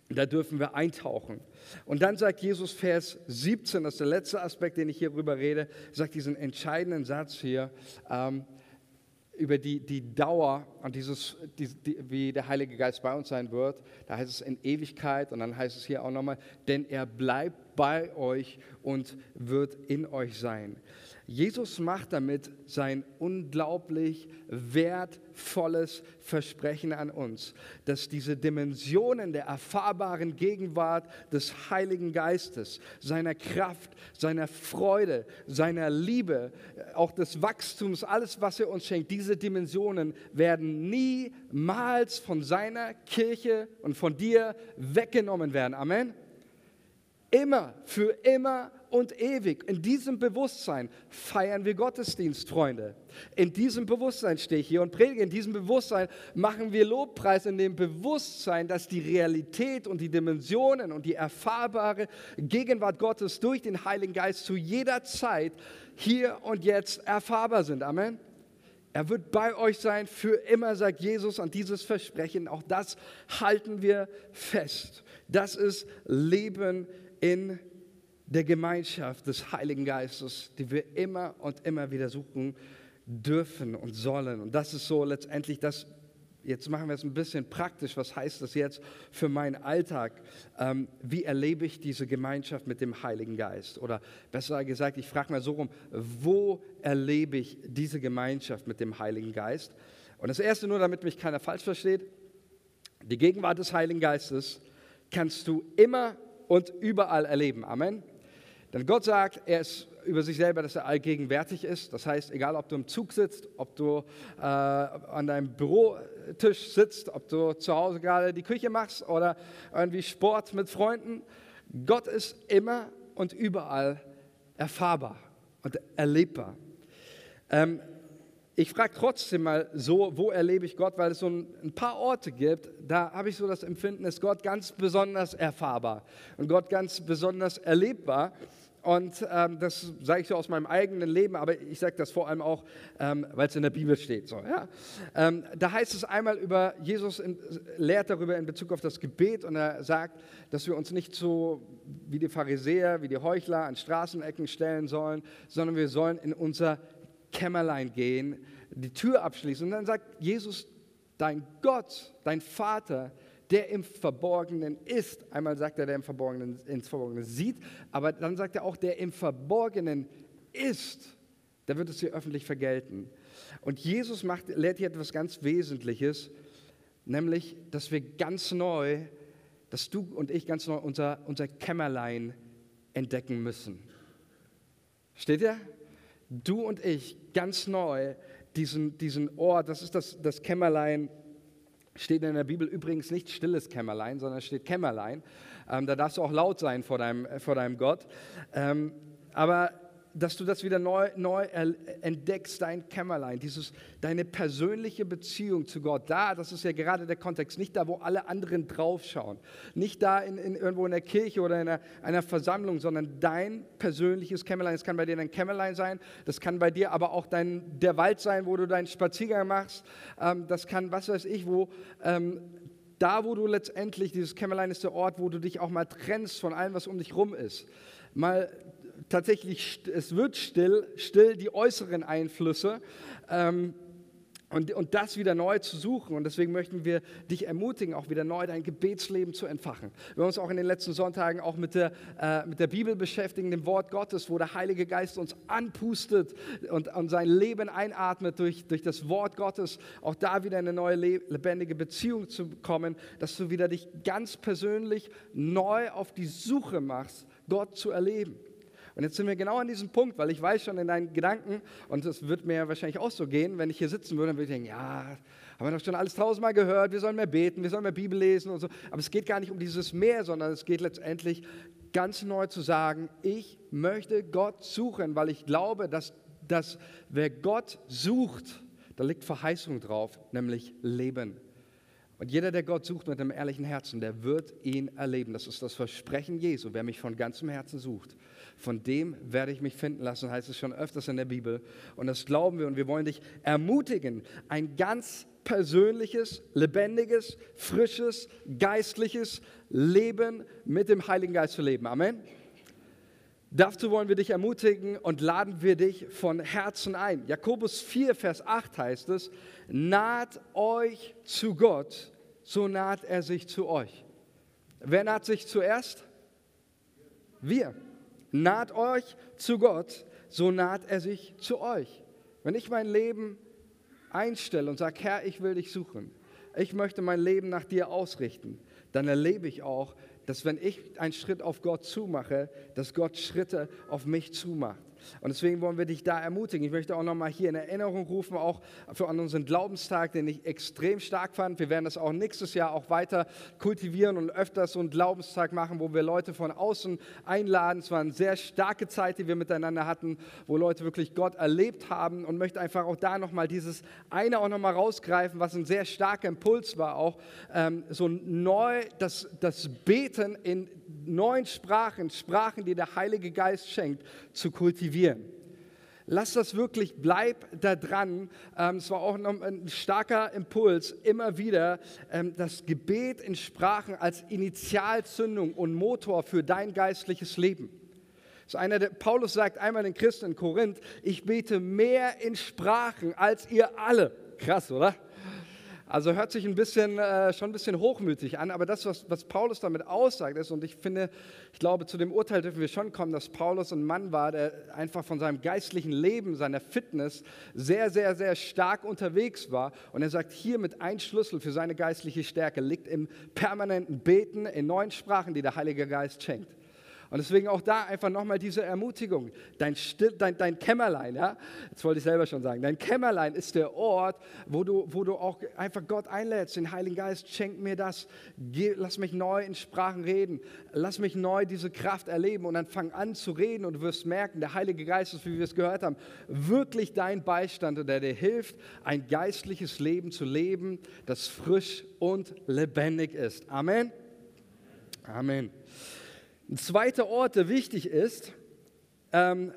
Da dürfen wir eintauchen. Und dann sagt Jesus Vers 17, das ist der letzte Aspekt, den ich hier rüber rede, sagt diesen entscheidenden Satz hier ähm, über die, die Dauer und dieses, die, die, wie der Heilige Geist bei uns sein wird. Da heißt es in Ewigkeit und dann heißt es hier auch nochmal, denn er bleibt bei euch und wird in euch sein. Jesus macht damit sein unglaublich wertvolles Versprechen an uns, dass diese Dimensionen der erfahrbaren Gegenwart des Heiligen Geistes, seiner Kraft, seiner Freude, seiner Liebe, auch des Wachstums, alles, was er uns schenkt, diese Dimensionen werden niemals von seiner Kirche und von dir weggenommen werden. Amen. Immer, für immer und ewig. In diesem Bewusstsein feiern wir Gottesdienst, Freunde. In diesem Bewusstsein stehe ich hier und predige. In diesem Bewusstsein machen wir Lobpreis, in dem Bewusstsein, dass die Realität und die Dimensionen und die erfahrbare Gegenwart Gottes durch den Heiligen Geist zu jeder Zeit hier und jetzt erfahrbar sind. Amen. Er wird bei euch sein für immer, sagt Jesus. Und dieses Versprechen, auch das halten wir fest. Das ist Leben in der Gemeinschaft des Heiligen Geistes, die wir immer und immer wieder suchen dürfen und sollen. Und das ist so letztendlich das, jetzt machen wir es ein bisschen praktisch, was heißt das jetzt für meinen Alltag? Ähm, wie erlebe ich diese Gemeinschaft mit dem Heiligen Geist? Oder besser gesagt, ich frage mal so rum, wo erlebe ich diese Gemeinschaft mit dem Heiligen Geist? Und das Erste nur, damit mich keiner falsch versteht, die Gegenwart des Heiligen Geistes kannst du immer und überall erleben. Amen. Denn Gott sagt, er ist über sich selber, dass er allgegenwärtig ist. Das heißt, egal ob du im Zug sitzt, ob du äh, an deinem Bürotisch sitzt, ob du zu Hause gerade die Küche machst oder irgendwie Sport mit Freunden, Gott ist immer und überall erfahrbar und erlebbar. Ähm, ich frage trotzdem mal so, wo erlebe ich Gott, weil es so ein, paar Orte gibt, da habe ich so das Empfinden, ist Gott ganz besonders erfahrbar und Gott ganz besonders erlebbar. Und ähm, das sage ich so aus meinem eigenen Leben, aber ich sage das vor allem auch, ähm, weil es in der Bibel steht. So, ja? ähm, da heißt es einmal über, Jesus in, lehrt darüber in Bezug auf das Gebet und er sagt, dass wir uns nicht so wie die Pharisäer, wie die Heuchler an Straßenecken stellen sollen, sondern wir sollen in unser Kämmerlein gehen, die Tür abschließen. Und dann sagt Jesus, dein Gott, dein Vater, der im Verborgenen ist. Einmal sagt er, der im Verborgenen, ins Verborgene sieht, aber dann sagt er auch, der im Verborgenen ist. Da wird es dir öffentlich vergelten. Und Jesus macht, lehrt hier etwas ganz Wesentliches, nämlich, dass wir ganz neu, dass du und ich ganz neu unser, unser Kämmerlein entdecken müssen. Steht ihr? Du und ich ganz neu diesen, diesen Ort, das ist das, das Kämmerlein, steht in der Bibel übrigens nicht stilles Kämmerlein, sondern steht Kämmerlein. Ähm, da darfst du auch laut sein vor deinem, vor deinem Gott. Ähm, aber dass du das wieder neu, neu entdeckst, dein Kämmerlein, dieses, deine persönliche Beziehung zu Gott. Da, das ist ja gerade der Kontext, nicht da, wo alle anderen draufschauen, nicht da in, in irgendwo in der Kirche oder in einer, einer, Versammlung, sondern dein persönliches Kämmerlein. Das kann bei dir dein Kämmerlein sein, das kann bei dir aber auch dein, der Wald sein, wo du deinen Spaziergang machst. Ähm, das kann, was weiß ich, wo ähm, da, wo du letztendlich, dieses Kämmerlein ist der Ort, wo du dich auch mal trennst von allem, was um dich rum ist. Mal tatsächlich, es wird still, still die äußeren Einflüsse. Ähm, und, und das wieder neu zu suchen. Und deswegen möchten wir dich ermutigen, auch wieder neu dein Gebetsleben zu entfachen. Wir haben uns auch in den letzten Sonntagen auch mit der, äh, mit der Bibel beschäftigt, dem Wort Gottes, wo der Heilige Geist uns anpustet und, und sein Leben einatmet durch, durch das Wort Gottes. Auch da wieder eine neue lebendige Beziehung zu kommen, dass du wieder dich ganz persönlich neu auf die Suche machst, Gott zu erleben. Und jetzt sind wir genau an diesem Punkt, weil ich weiß schon in deinen Gedanken, und es wird mir wahrscheinlich auch so gehen, wenn ich hier sitzen würde, dann würde ich denken, ja, haben wir doch schon alles tausendmal gehört, wir sollen mehr beten, wir sollen mehr Bibel lesen und so. Aber es geht gar nicht um dieses Mehr, sondern es geht letztendlich ganz neu zu sagen, ich möchte Gott suchen, weil ich glaube, dass, dass wer Gott sucht, da liegt Verheißung drauf, nämlich Leben. Und jeder, der Gott sucht mit einem ehrlichen Herzen, der wird ihn erleben. Das ist das Versprechen Jesu. Wer mich von ganzem Herzen sucht, von dem werde ich mich finden lassen, heißt es schon öfters in der Bibel. Und das glauben wir und wir wollen dich ermutigen, ein ganz persönliches, lebendiges, frisches, geistliches Leben mit dem Heiligen Geist zu leben. Amen. Dazu wollen wir dich ermutigen und laden wir dich von Herzen ein. Jakobus 4, Vers 8 heißt es, naht euch zu Gott, so naht er sich zu euch. Wer naht sich zuerst? Wir. Naht euch zu Gott, so naht er sich zu euch. Wenn ich mein Leben einstelle und sage, Herr, ich will dich suchen, ich möchte mein Leben nach dir ausrichten, dann erlebe ich auch, dass wenn ich einen Schritt auf Gott zumache, dass Gott Schritte auf mich zumacht. Und deswegen wollen wir dich da ermutigen. Ich möchte auch nochmal hier in Erinnerung rufen, auch für unseren Glaubenstag, den ich extrem stark fand. Wir werden das auch nächstes Jahr auch weiter kultivieren und öfters so einen Glaubenstag machen, wo wir Leute von außen einladen. Es war eine sehr starke Zeit, die wir miteinander hatten, wo Leute wirklich Gott erlebt haben und möchte einfach auch da nochmal dieses eine auch nochmal rausgreifen, was ein sehr starker Impuls war, auch ähm, so neu das, das Beten in neuen Sprachen, Sprachen, die der Heilige Geist schenkt, zu kultivieren. Lass das wirklich, bleib da dran. Ähm, es war auch noch ein starker Impuls, immer wieder ähm, das Gebet in Sprachen als Initialzündung und Motor für dein geistliches Leben. Ist einer der, Paulus sagt einmal den Christen in Korinth, ich bete mehr in Sprachen als ihr alle. Krass, oder? Also hört sich ein bisschen, äh, schon ein bisschen hochmütig an, aber das, was, was Paulus damit aussagt, ist, und ich finde, ich glaube, zu dem Urteil dürfen wir schon kommen, dass Paulus ein Mann war, der einfach von seinem geistlichen Leben, seiner Fitness sehr, sehr, sehr stark unterwegs war. Und er sagt, hier mit ein Schlüssel für seine geistliche Stärke liegt im permanenten Beten in neuen Sprachen, die der Heilige Geist schenkt. Und deswegen auch da einfach nochmal diese Ermutigung. Dein, Still, dein, dein Kämmerlein, ja, jetzt wollte ich selber schon sagen, dein Kämmerlein ist der Ort, wo du, wo du auch einfach Gott einlädst, den Heiligen Geist, schenk mir das, Geh, lass mich neu in Sprachen reden, lass mich neu diese Kraft erleben und dann fang an zu reden und du wirst merken, der Heilige Geist ist, wie wir es gehört haben, wirklich dein Beistand der dir hilft, ein geistliches Leben zu leben, das frisch und lebendig ist. Amen. Amen. Ein zweiter Ort, der wichtig ist, ähm,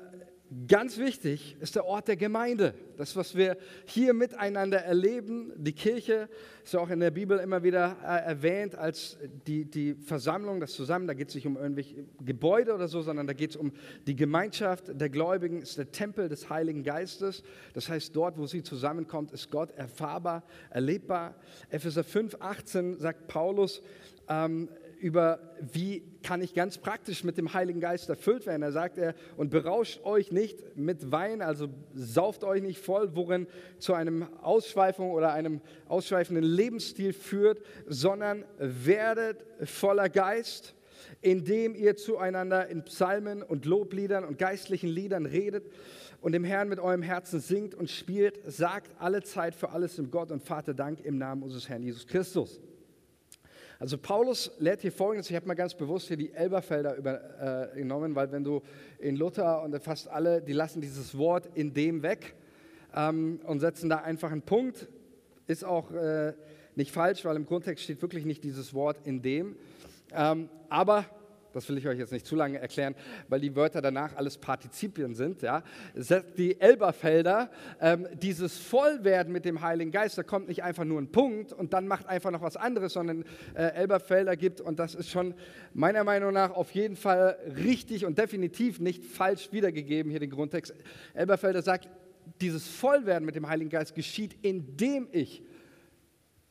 ganz wichtig, ist der Ort der Gemeinde. Das, was wir hier miteinander erleben, die Kirche ist ja auch in der Bibel immer wieder äh, erwähnt als die, die Versammlung, das Zusammen. Da geht es nicht um irgendwelche Gebäude oder so, sondern da geht es um die Gemeinschaft der Gläubigen, ist der Tempel des Heiligen Geistes. Das heißt, dort, wo sie zusammenkommt, ist Gott erfahrbar, erlebbar. Epheser 5, 18 sagt Paulus, ähm, über, wie kann ich ganz praktisch mit dem Heiligen Geist erfüllt werden. Da sagt er, und berauscht euch nicht mit Wein, also sauft euch nicht voll, worin zu einem Ausschweifung oder einem ausschweifenden Lebensstil führt, sondern werdet voller Geist, indem ihr zueinander in Psalmen und Lobliedern und geistlichen Liedern redet und dem Herrn mit eurem Herzen singt und spielt, sagt alle Zeit für alles im Gott und Vater Dank im Namen unseres Herrn Jesus Christus. Also Paulus lehrt hier folgendes, ich habe mal ganz bewusst hier die Elberfelder übernommen, äh, weil wenn du in Luther und fast alle, die lassen dieses Wort in dem weg ähm, und setzen da einfach einen Punkt, ist auch äh, nicht falsch, weil im Grundtext steht wirklich nicht dieses Wort in dem. Ähm, aber das will ich euch jetzt nicht zu lange erklären, weil die Wörter danach alles Partizipien sind. Ja. Die Elberfelder, ähm, dieses Vollwerden mit dem Heiligen Geist, da kommt nicht einfach nur ein Punkt und dann macht einfach noch was anderes, sondern äh, Elberfelder gibt, und das ist schon meiner Meinung nach auf jeden Fall richtig und definitiv nicht falsch wiedergegeben, hier den Grundtext. Elberfelder sagt, dieses Vollwerden mit dem Heiligen Geist geschieht, indem ich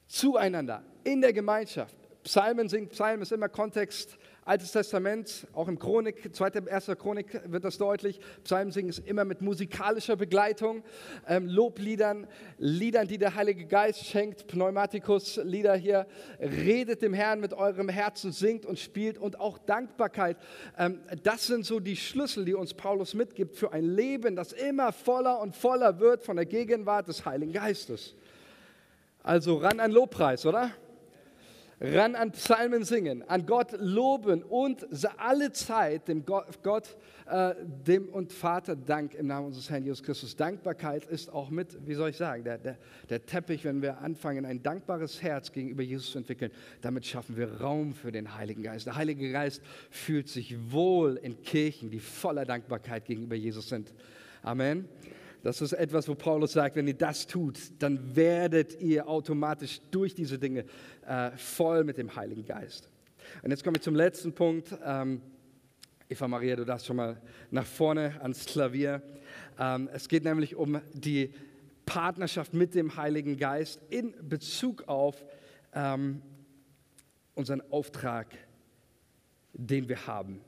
zueinander, in der Gemeinschaft, Psalmen singt, Psalm ist immer Kontext, Altes Testament, auch im Chronik, 2. 1. Chronik wird das deutlich. Psalmsingen ist immer mit musikalischer Begleitung, ähm, Lobliedern, Liedern, die der Heilige Geist schenkt, Pneumatikus, Lieder hier. Redet dem Herrn mit eurem Herzen, singt und spielt und auch Dankbarkeit. Ähm, das sind so die Schlüssel, die uns Paulus mitgibt für ein Leben, das immer voller und voller wird von der Gegenwart des Heiligen Geistes. Also ran an Lobpreis, oder? Ran an Psalmen singen, an Gott loben und alle Zeit dem Gott, Gott äh, dem und Vater Dank im Namen unseres Herrn Jesus Christus. Dankbarkeit ist auch mit, wie soll ich sagen, der, der, der Teppich, wenn wir anfangen, ein dankbares Herz gegenüber Jesus zu entwickeln, damit schaffen wir Raum für den Heiligen Geist. Der Heilige Geist fühlt sich wohl in Kirchen, die voller Dankbarkeit gegenüber Jesus sind. Amen. Das ist etwas, wo Paulus sagt, wenn ihr das tut, dann werdet ihr automatisch durch diese Dinge äh, voll mit dem Heiligen Geist. Und jetzt komme ich zum letzten Punkt. Ähm, Eva Maria, du darfst schon mal nach vorne ans Klavier. Ähm, es geht nämlich um die Partnerschaft mit dem Heiligen Geist in Bezug auf ähm, unseren Auftrag, den wir haben.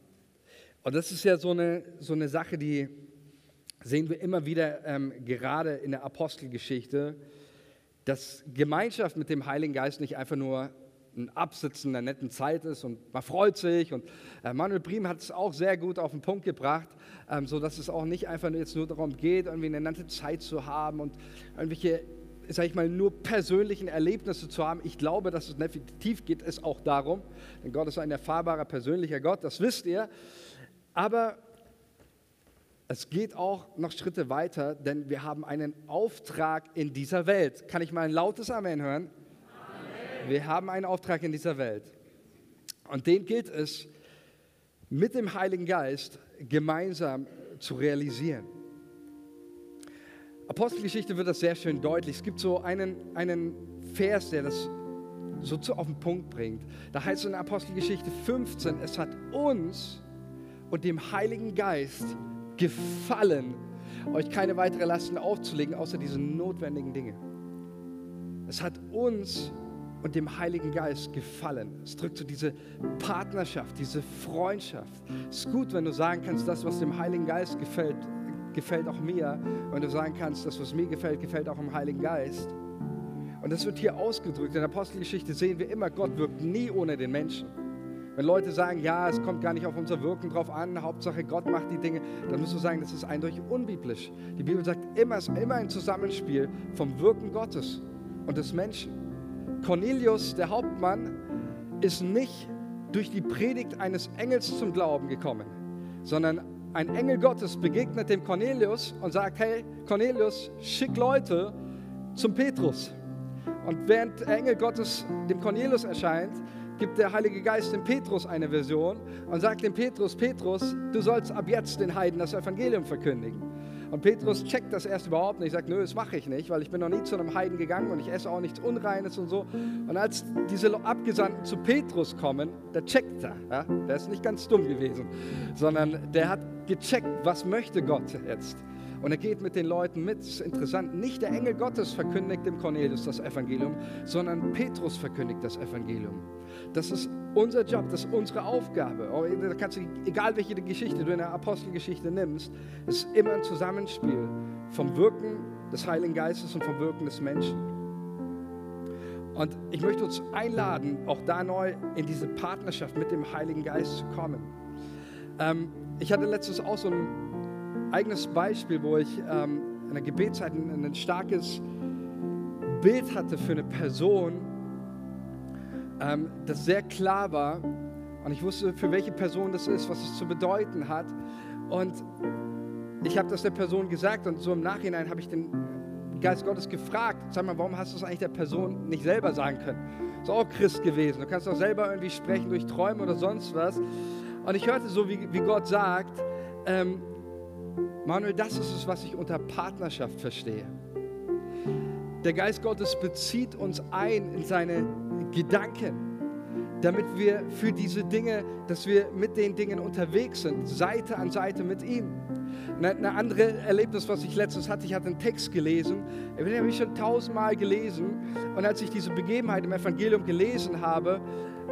Und das ist ja so eine, so eine Sache, die sehen wir immer wieder, ähm, gerade in der Apostelgeschichte, dass Gemeinschaft mit dem Heiligen Geist nicht einfach nur ein Absitzen der netten Zeit ist und man freut sich. Und äh, Manuel Briem hat es auch sehr gut auf den Punkt gebracht, ähm, sodass es auch nicht einfach jetzt nur darum geht, irgendwie eine nette Zeit zu haben und irgendwelche, sag ich mal, nur persönlichen Erlebnisse zu haben. Ich glaube, dass es definitiv geht es auch darum, denn Gott ist ein erfahrbarer, persönlicher Gott, das wisst ihr. Aber es geht auch noch Schritte weiter, denn wir haben einen Auftrag in dieser Welt. Kann ich mal ein lautes Amen hören? Amen. Wir haben einen Auftrag in dieser Welt. Und den gilt es, mit dem Heiligen Geist gemeinsam zu realisieren. Apostelgeschichte wird das sehr schön deutlich. Es gibt so einen, einen Vers, der das so zu, auf den Punkt bringt. Da heißt es in Apostelgeschichte 15, es hat uns und dem Heiligen Geist gefallen, euch keine weitere Lasten aufzulegen, außer diese notwendigen Dinge. Es hat uns und dem Heiligen Geist gefallen. Es drückt so diese Partnerschaft, diese Freundschaft. Es ist gut, wenn du sagen kannst, das, was dem Heiligen Geist gefällt, gefällt auch mir. Wenn du sagen kannst, das, was mir gefällt, gefällt auch dem Heiligen Geist. Und das wird hier ausgedrückt. In der Apostelgeschichte sehen wir immer, Gott wirkt nie ohne den Menschen. Wenn Leute sagen, ja, es kommt gar nicht auf unser Wirken drauf an, Hauptsache Gott macht die Dinge, dann musst du sagen, das ist eindeutig unbiblisch. Die Bibel sagt immer, es ist immer ein Zusammenspiel vom Wirken Gottes und des Menschen. Cornelius, der Hauptmann, ist nicht durch die Predigt eines Engels zum Glauben gekommen, sondern ein Engel Gottes begegnet dem Cornelius und sagt, hey Cornelius, schick Leute zum Petrus. Und während der Engel Gottes dem Cornelius erscheint, gibt der Heilige Geist dem Petrus eine Version und sagt dem Petrus, Petrus, du sollst ab jetzt den Heiden das Evangelium verkündigen. Und Petrus checkt das erst überhaupt nicht, sagt, nö, das mache ich nicht, weil ich bin noch nie zu einem Heiden gegangen und ich esse auch nichts Unreines und so. Und als diese Abgesandten zu Petrus kommen, der checkt er, ja? der ist nicht ganz dumm gewesen, sondern der hat gecheckt, was möchte Gott jetzt. Und er geht mit den Leuten mit. Das ist interessant. Nicht der Engel Gottes verkündigt dem Cornelius das Evangelium, sondern Petrus verkündigt das Evangelium. Das ist unser Job, das ist unsere Aufgabe. Oh, da kannst du, egal welche Geschichte du in der Apostelgeschichte nimmst, es ist immer ein Zusammenspiel vom Wirken des Heiligen Geistes und vom Wirken des Menschen. Und ich möchte uns einladen, auch da neu in diese Partnerschaft mit dem Heiligen Geist zu kommen. Ähm, ich hatte letztens auch so ein eigenes Beispiel, wo ich ähm, in der Gebetszeit ein, ein starkes Bild hatte für eine Person, ähm, das sehr klar war. Und ich wusste, für welche Person das ist, was es zu bedeuten hat. Und ich habe das der Person gesagt und so im Nachhinein habe ich den Geist Gottes gefragt, sag mal, warum hast du es eigentlich der Person nicht selber sagen können? Ist auch Christ gewesen. Du kannst auch selber irgendwie sprechen durch Träume oder sonst was. Und ich hörte so, wie, wie Gott sagt, ähm, Manuel, das ist es, was ich unter Partnerschaft verstehe. Der Geist Gottes bezieht uns ein in seine Gedanken, damit wir für diese Dinge, dass wir mit den Dingen unterwegs sind, Seite an Seite mit ihm. Eine, andere Erlebnis, was ich letztens hatte, ich hatte einen Text gelesen, den habe ich schon tausendmal gelesen. Und als ich diese Begebenheit im Evangelium gelesen habe,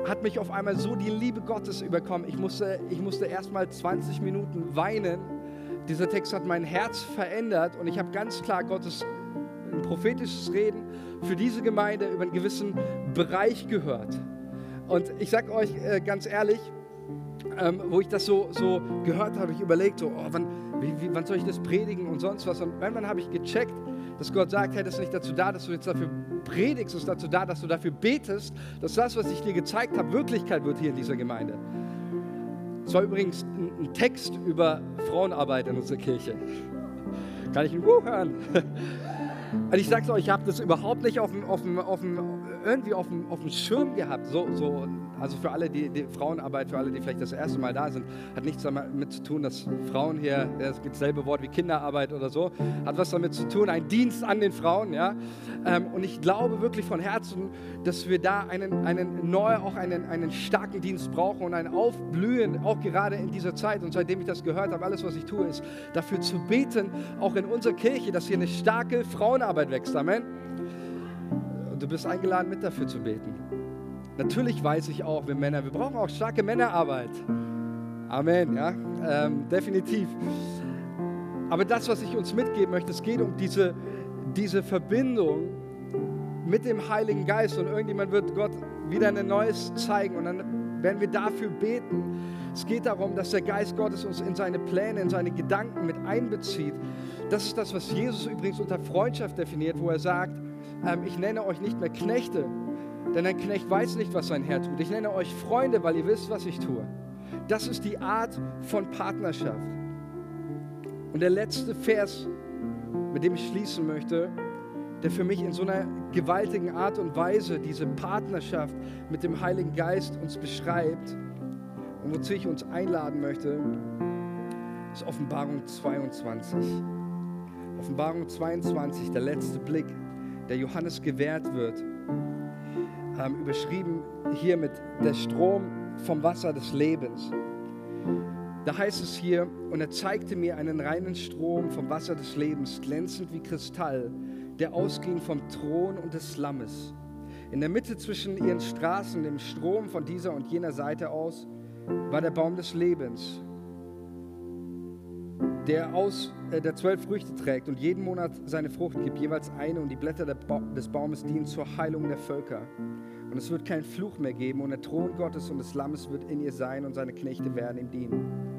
hat mich auf einmal so die Liebe Gottes überkommen. Ich musste, ich musste erst mal 20 Minuten weinen dieser Text hat mein Herz verändert und ich habe ganz klar Gottes ein prophetisches Reden für diese Gemeinde über einen gewissen Bereich gehört. Und ich sage euch äh, ganz ehrlich, ähm, wo ich das so, so gehört habe, ich überlegt, so, oh, wann, wie, wie, wann soll ich das predigen und sonst was. Und irgendwann habe ich gecheckt, dass Gott sagt, hey, das ist nicht dazu da, dass du jetzt dafür predigst, ist dazu da, dass du dafür betest, dass das, was ich dir gezeigt habe, Wirklichkeit wird hier in dieser Gemeinde. Es war übrigens ein, ein Text über Frauenarbeit in unserer Kirche. Kann ich einen Wuh hören? Und ich sag's euch, ich habe das überhaupt nicht auf dem, auf dem, auf dem, irgendwie auf dem, auf dem Schirm gehabt. So, so, also für alle, die, die Frauenarbeit, für alle, die vielleicht das erste Mal da sind, hat nichts damit zu tun, dass Frauen hier, das gibt dasselbe Wort wie Kinderarbeit oder so, hat was damit zu tun, ein Dienst an den Frauen, ja. Ähm, und ich glaube wirklich von Herzen, dass wir da einen, einen neu, auch einen, einen starken Dienst brauchen und ein Aufblühen, auch gerade in dieser Zeit. Und seitdem ich das gehört habe, alles, was ich tue, ist dafür zu beten, auch in unserer Kirche, dass hier eine starke Frauenarbeit wächst. Amen. Du bist eingeladen, mit dafür zu beten. Natürlich weiß ich auch, wir Männer, wir brauchen auch starke Männerarbeit. Amen, ja, ähm, definitiv. Aber das, was ich uns mitgeben möchte, es geht um diese, diese Verbindung mit dem Heiligen Geist und irgendjemand wird Gott wieder ein Neues zeigen und dann werden wir dafür beten. Es geht darum, dass der Geist Gottes uns in seine Pläne, in seine Gedanken mit einbezieht. Das ist das, was Jesus übrigens unter Freundschaft definiert, wo er sagt, ähm, ich nenne euch nicht mehr Knechte, denn ein Knecht weiß nicht, was sein Herr tut. Ich nenne euch Freunde, weil ihr wisst, was ich tue. Das ist die Art von Partnerschaft. Und der letzte Vers, mit dem ich schließen möchte, der für mich in so einer gewaltigen Art und Weise diese Partnerschaft mit dem Heiligen Geist uns beschreibt und wozu ich uns einladen möchte, ist Offenbarung 22. Offenbarung 22, der letzte Blick, der Johannes gewährt wird, ähm, überschrieben hier mit der Strom vom Wasser des Lebens. Da heißt es hier, und er zeigte mir einen reinen Strom vom Wasser des Lebens, glänzend wie Kristall, der ausging vom Thron und des Lammes. In der Mitte zwischen ihren Straßen, dem Strom von dieser und jener Seite aus, war der Baum des Lebens, der, aus, äh, der zwölf Früchte trägt und jeden Monat seine Frucht gibt, jeweils eine, und die Blätter ba des Baumes dienen zur Heilung der Völker. Und es wird keinen Fluch mehr geben, und der Thron Gottes und des Lammes wird in ihr sein, und seine Knechte werden ihm dienen.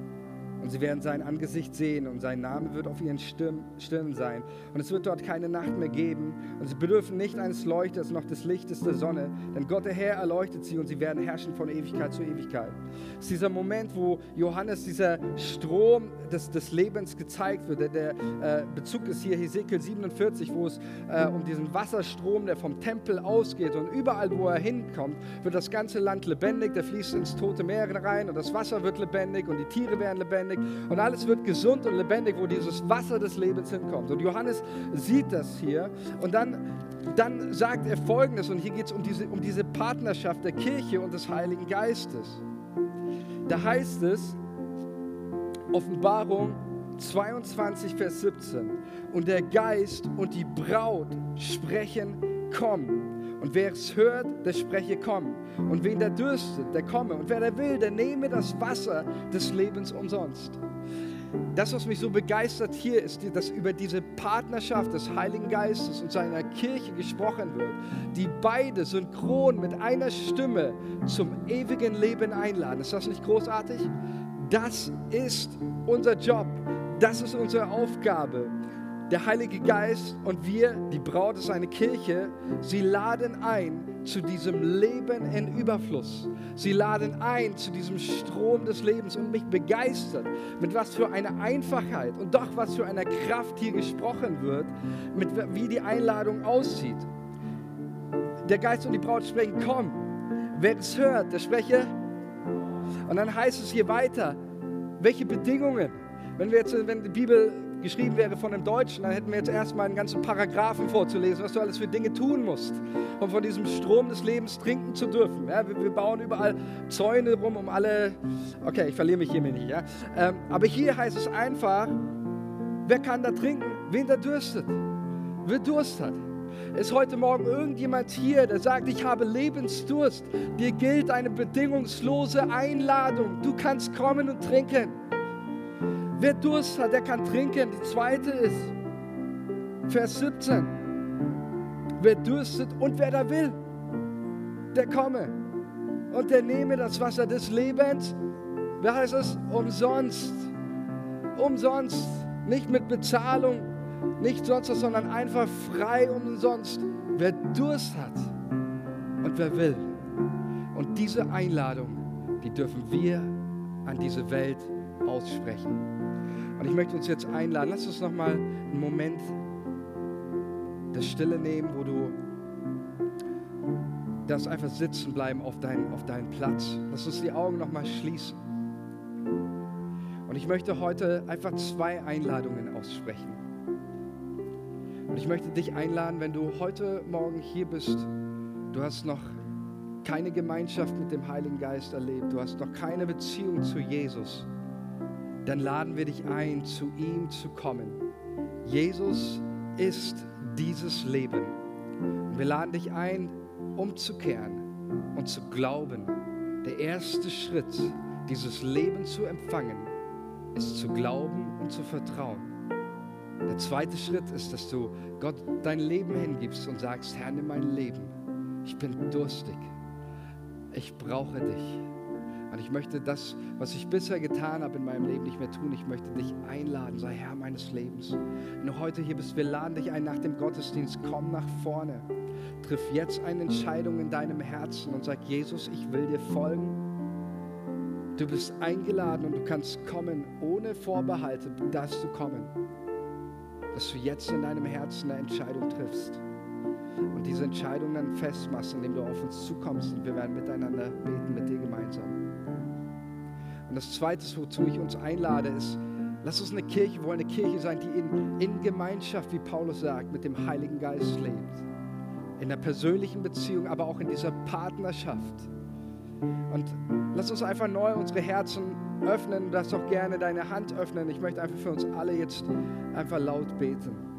Und sie werden sein Angesicht sehen und sein Name wird auf ihren Stirnen sein. Und es wird dort keine Nacht mehr geben. Und sie bedürfen nicht eines Leuchters noch des Lichtes der Sonne. Denn Gott der Herr erleuchtet sie und sie werden herrschen von Ewigkeit zu Ewigkeit. Es ist dieser Moment, wo Johannes dieser Strom des, des Lebens gezeigt wird. Der, der äh, Bezug ist hier Hesekiel 47, wo es äh, um diesen Wasserstrom, der vom Tempel ausgeht. Und überall, wo er hinkommt, wird das ganze Land lebendig. Der fließt ins tote Meer rein und das Wasser wird lebendig und die Tiere werden lebendig und alles wird gesund und lebendig, wo dieses Wasser des Lebens hinkommt. Und Johannes sieht das hier und dann, dann sagt er Folgendes und hier geht es um diese, um diese Partnerschaft der Kirche und des Heiligen Geistes. Da heißt es, Offenbarung 22, Vers 17, und der Geist und die Braut sprechen, komm. Und wer es hört, der spreche, komm. Und wen der dürstet, der komme. Und wer der will, der nehme das Wasser des Lebens umsonst. Das, was mich so begeistert hier, ist, dass über diese Partnerschaft des Heiligen Geistes und seiner Kirche gesprochen wird, die beide synchron mit einer Stimme zum ewigen Leben einladen. Ist das nicht großartig? Das ist unser Job. Das ist unsere Aufgabe der Heilige Geist und wir, die Braut ist eine Kirche, sie laden ein zu diesem Leben in Überfluss. Sie laden ein zu diesem Strom des Lebens und mich begeistert, mit was für einer Einfachheit und doch was für einer Kraft hier gesprochen wird, mit wie die Einladung aussieht. Der Geist und die Braut sprechen, komm. Wer es hört, der spreche. Und dann heißt es hier weiter, welche Bedingungen. Wenn wir jetzt, wenn die Bibel geschrieben wäre von einem Deutschen, dann hätten wir jetzt erstmal einen ganzen Paragraphen vorzulesen, was du alles für Dinge tun musst, um von diesem Strom des Lebens trinken zu dürfen. Ja, wir, wir, bauen überall Zäune rum, um alle. Okay, ich verliere mich hier nicht. Ja? Ähm, aber hier heißt es einfach: Wer kann da trinken? Wen da dürstet? Wer Durst hat. Ist heute Morgen irgendjemand hier, der sagt, ich habe Lebensdurst? Dir gilt eine bedingungslose Einladung. Du kannst kommen und trinken. Wer Durst hat, der kann trinken. Die zweite ist Vers 17. Wer dürstet und wer da will, der komme und der nehme das Wasser des Lebens. Wer heißt es? Umsonst. Umsonst. Nicht mit Bezahlung, nicht sonst sondern einfach frei umsonst. wer Durst hat und wer will. Und diese Einladung, die dürfen wir an diese Welt aussprechen. Und ich möchte uns jetzt einladen, lass uns noch mal einen Moment der Stille nehmen, wo du darfst einfach sitzen bleiben auf, dein, auf deinen Platz. Lass uns die Augen noch mal schließen. Und ich möchte heute einfach zwei Einladungen aussprechen. Und ich möchte dich einladen, wenn du heute Morgen hier bist, du hast noch keine Gemeinschaft mit dem Heiligen Geist erlebt, du hast noch keine Beziehung zu Jesus, dann laden wir dich ein, zu ihm zu kommen. Jesus ist dieses Leben. Und wir laden dich ein, umzukehren und zu glauben. Der erste Schritt, dieses Leben zu empfangen, ist zu glauben und zu vertrauen. Der zweite Schritt ist, dass du Gott dein Leben hingibst und sagst, Herr, nimm mein Leben. Ich bin durstig. Ich brauche dich. Und ich möchte das, was ich bisher getan habe in meinem Leben, nicht mehr tun. Ich möchte dich einladen, sei Herr meines Lebens. Wenn du heute hier bist, wir laden dich ein nach dem Gottesdienst. Komm nach vorne. Triff jetzt eine Entscheidung in deinem Herzen und sag, Jesus, ich will dir folgen. Du bist eingeladen und du kannst kommen ohne Vorbehalte, darfst du kommen dass du jetzt in deinem Herzen eine Entscheidung triffst und diese Entscheidung dann festmachst, indem du auf uns zukommst und wir werden miteinander beten, mit dir gemeinsam. Und das Zweite, wozu ich uns einlade, ist, lass uns eine Kirche, wollen eine Kirche sein, die in, in Gemeinschaft, wie Paulus sagt, mit dem Heiligen Geist lebt. In der persönlichen Beziehung, aber auch in dieser Partnerschaft. Und lass uns einfach neu unsere Herzen öffnen. Du darfst auch gerne deine Hand öffnen. Ich möchte einfach für uns alle jetzt einfach laut beten.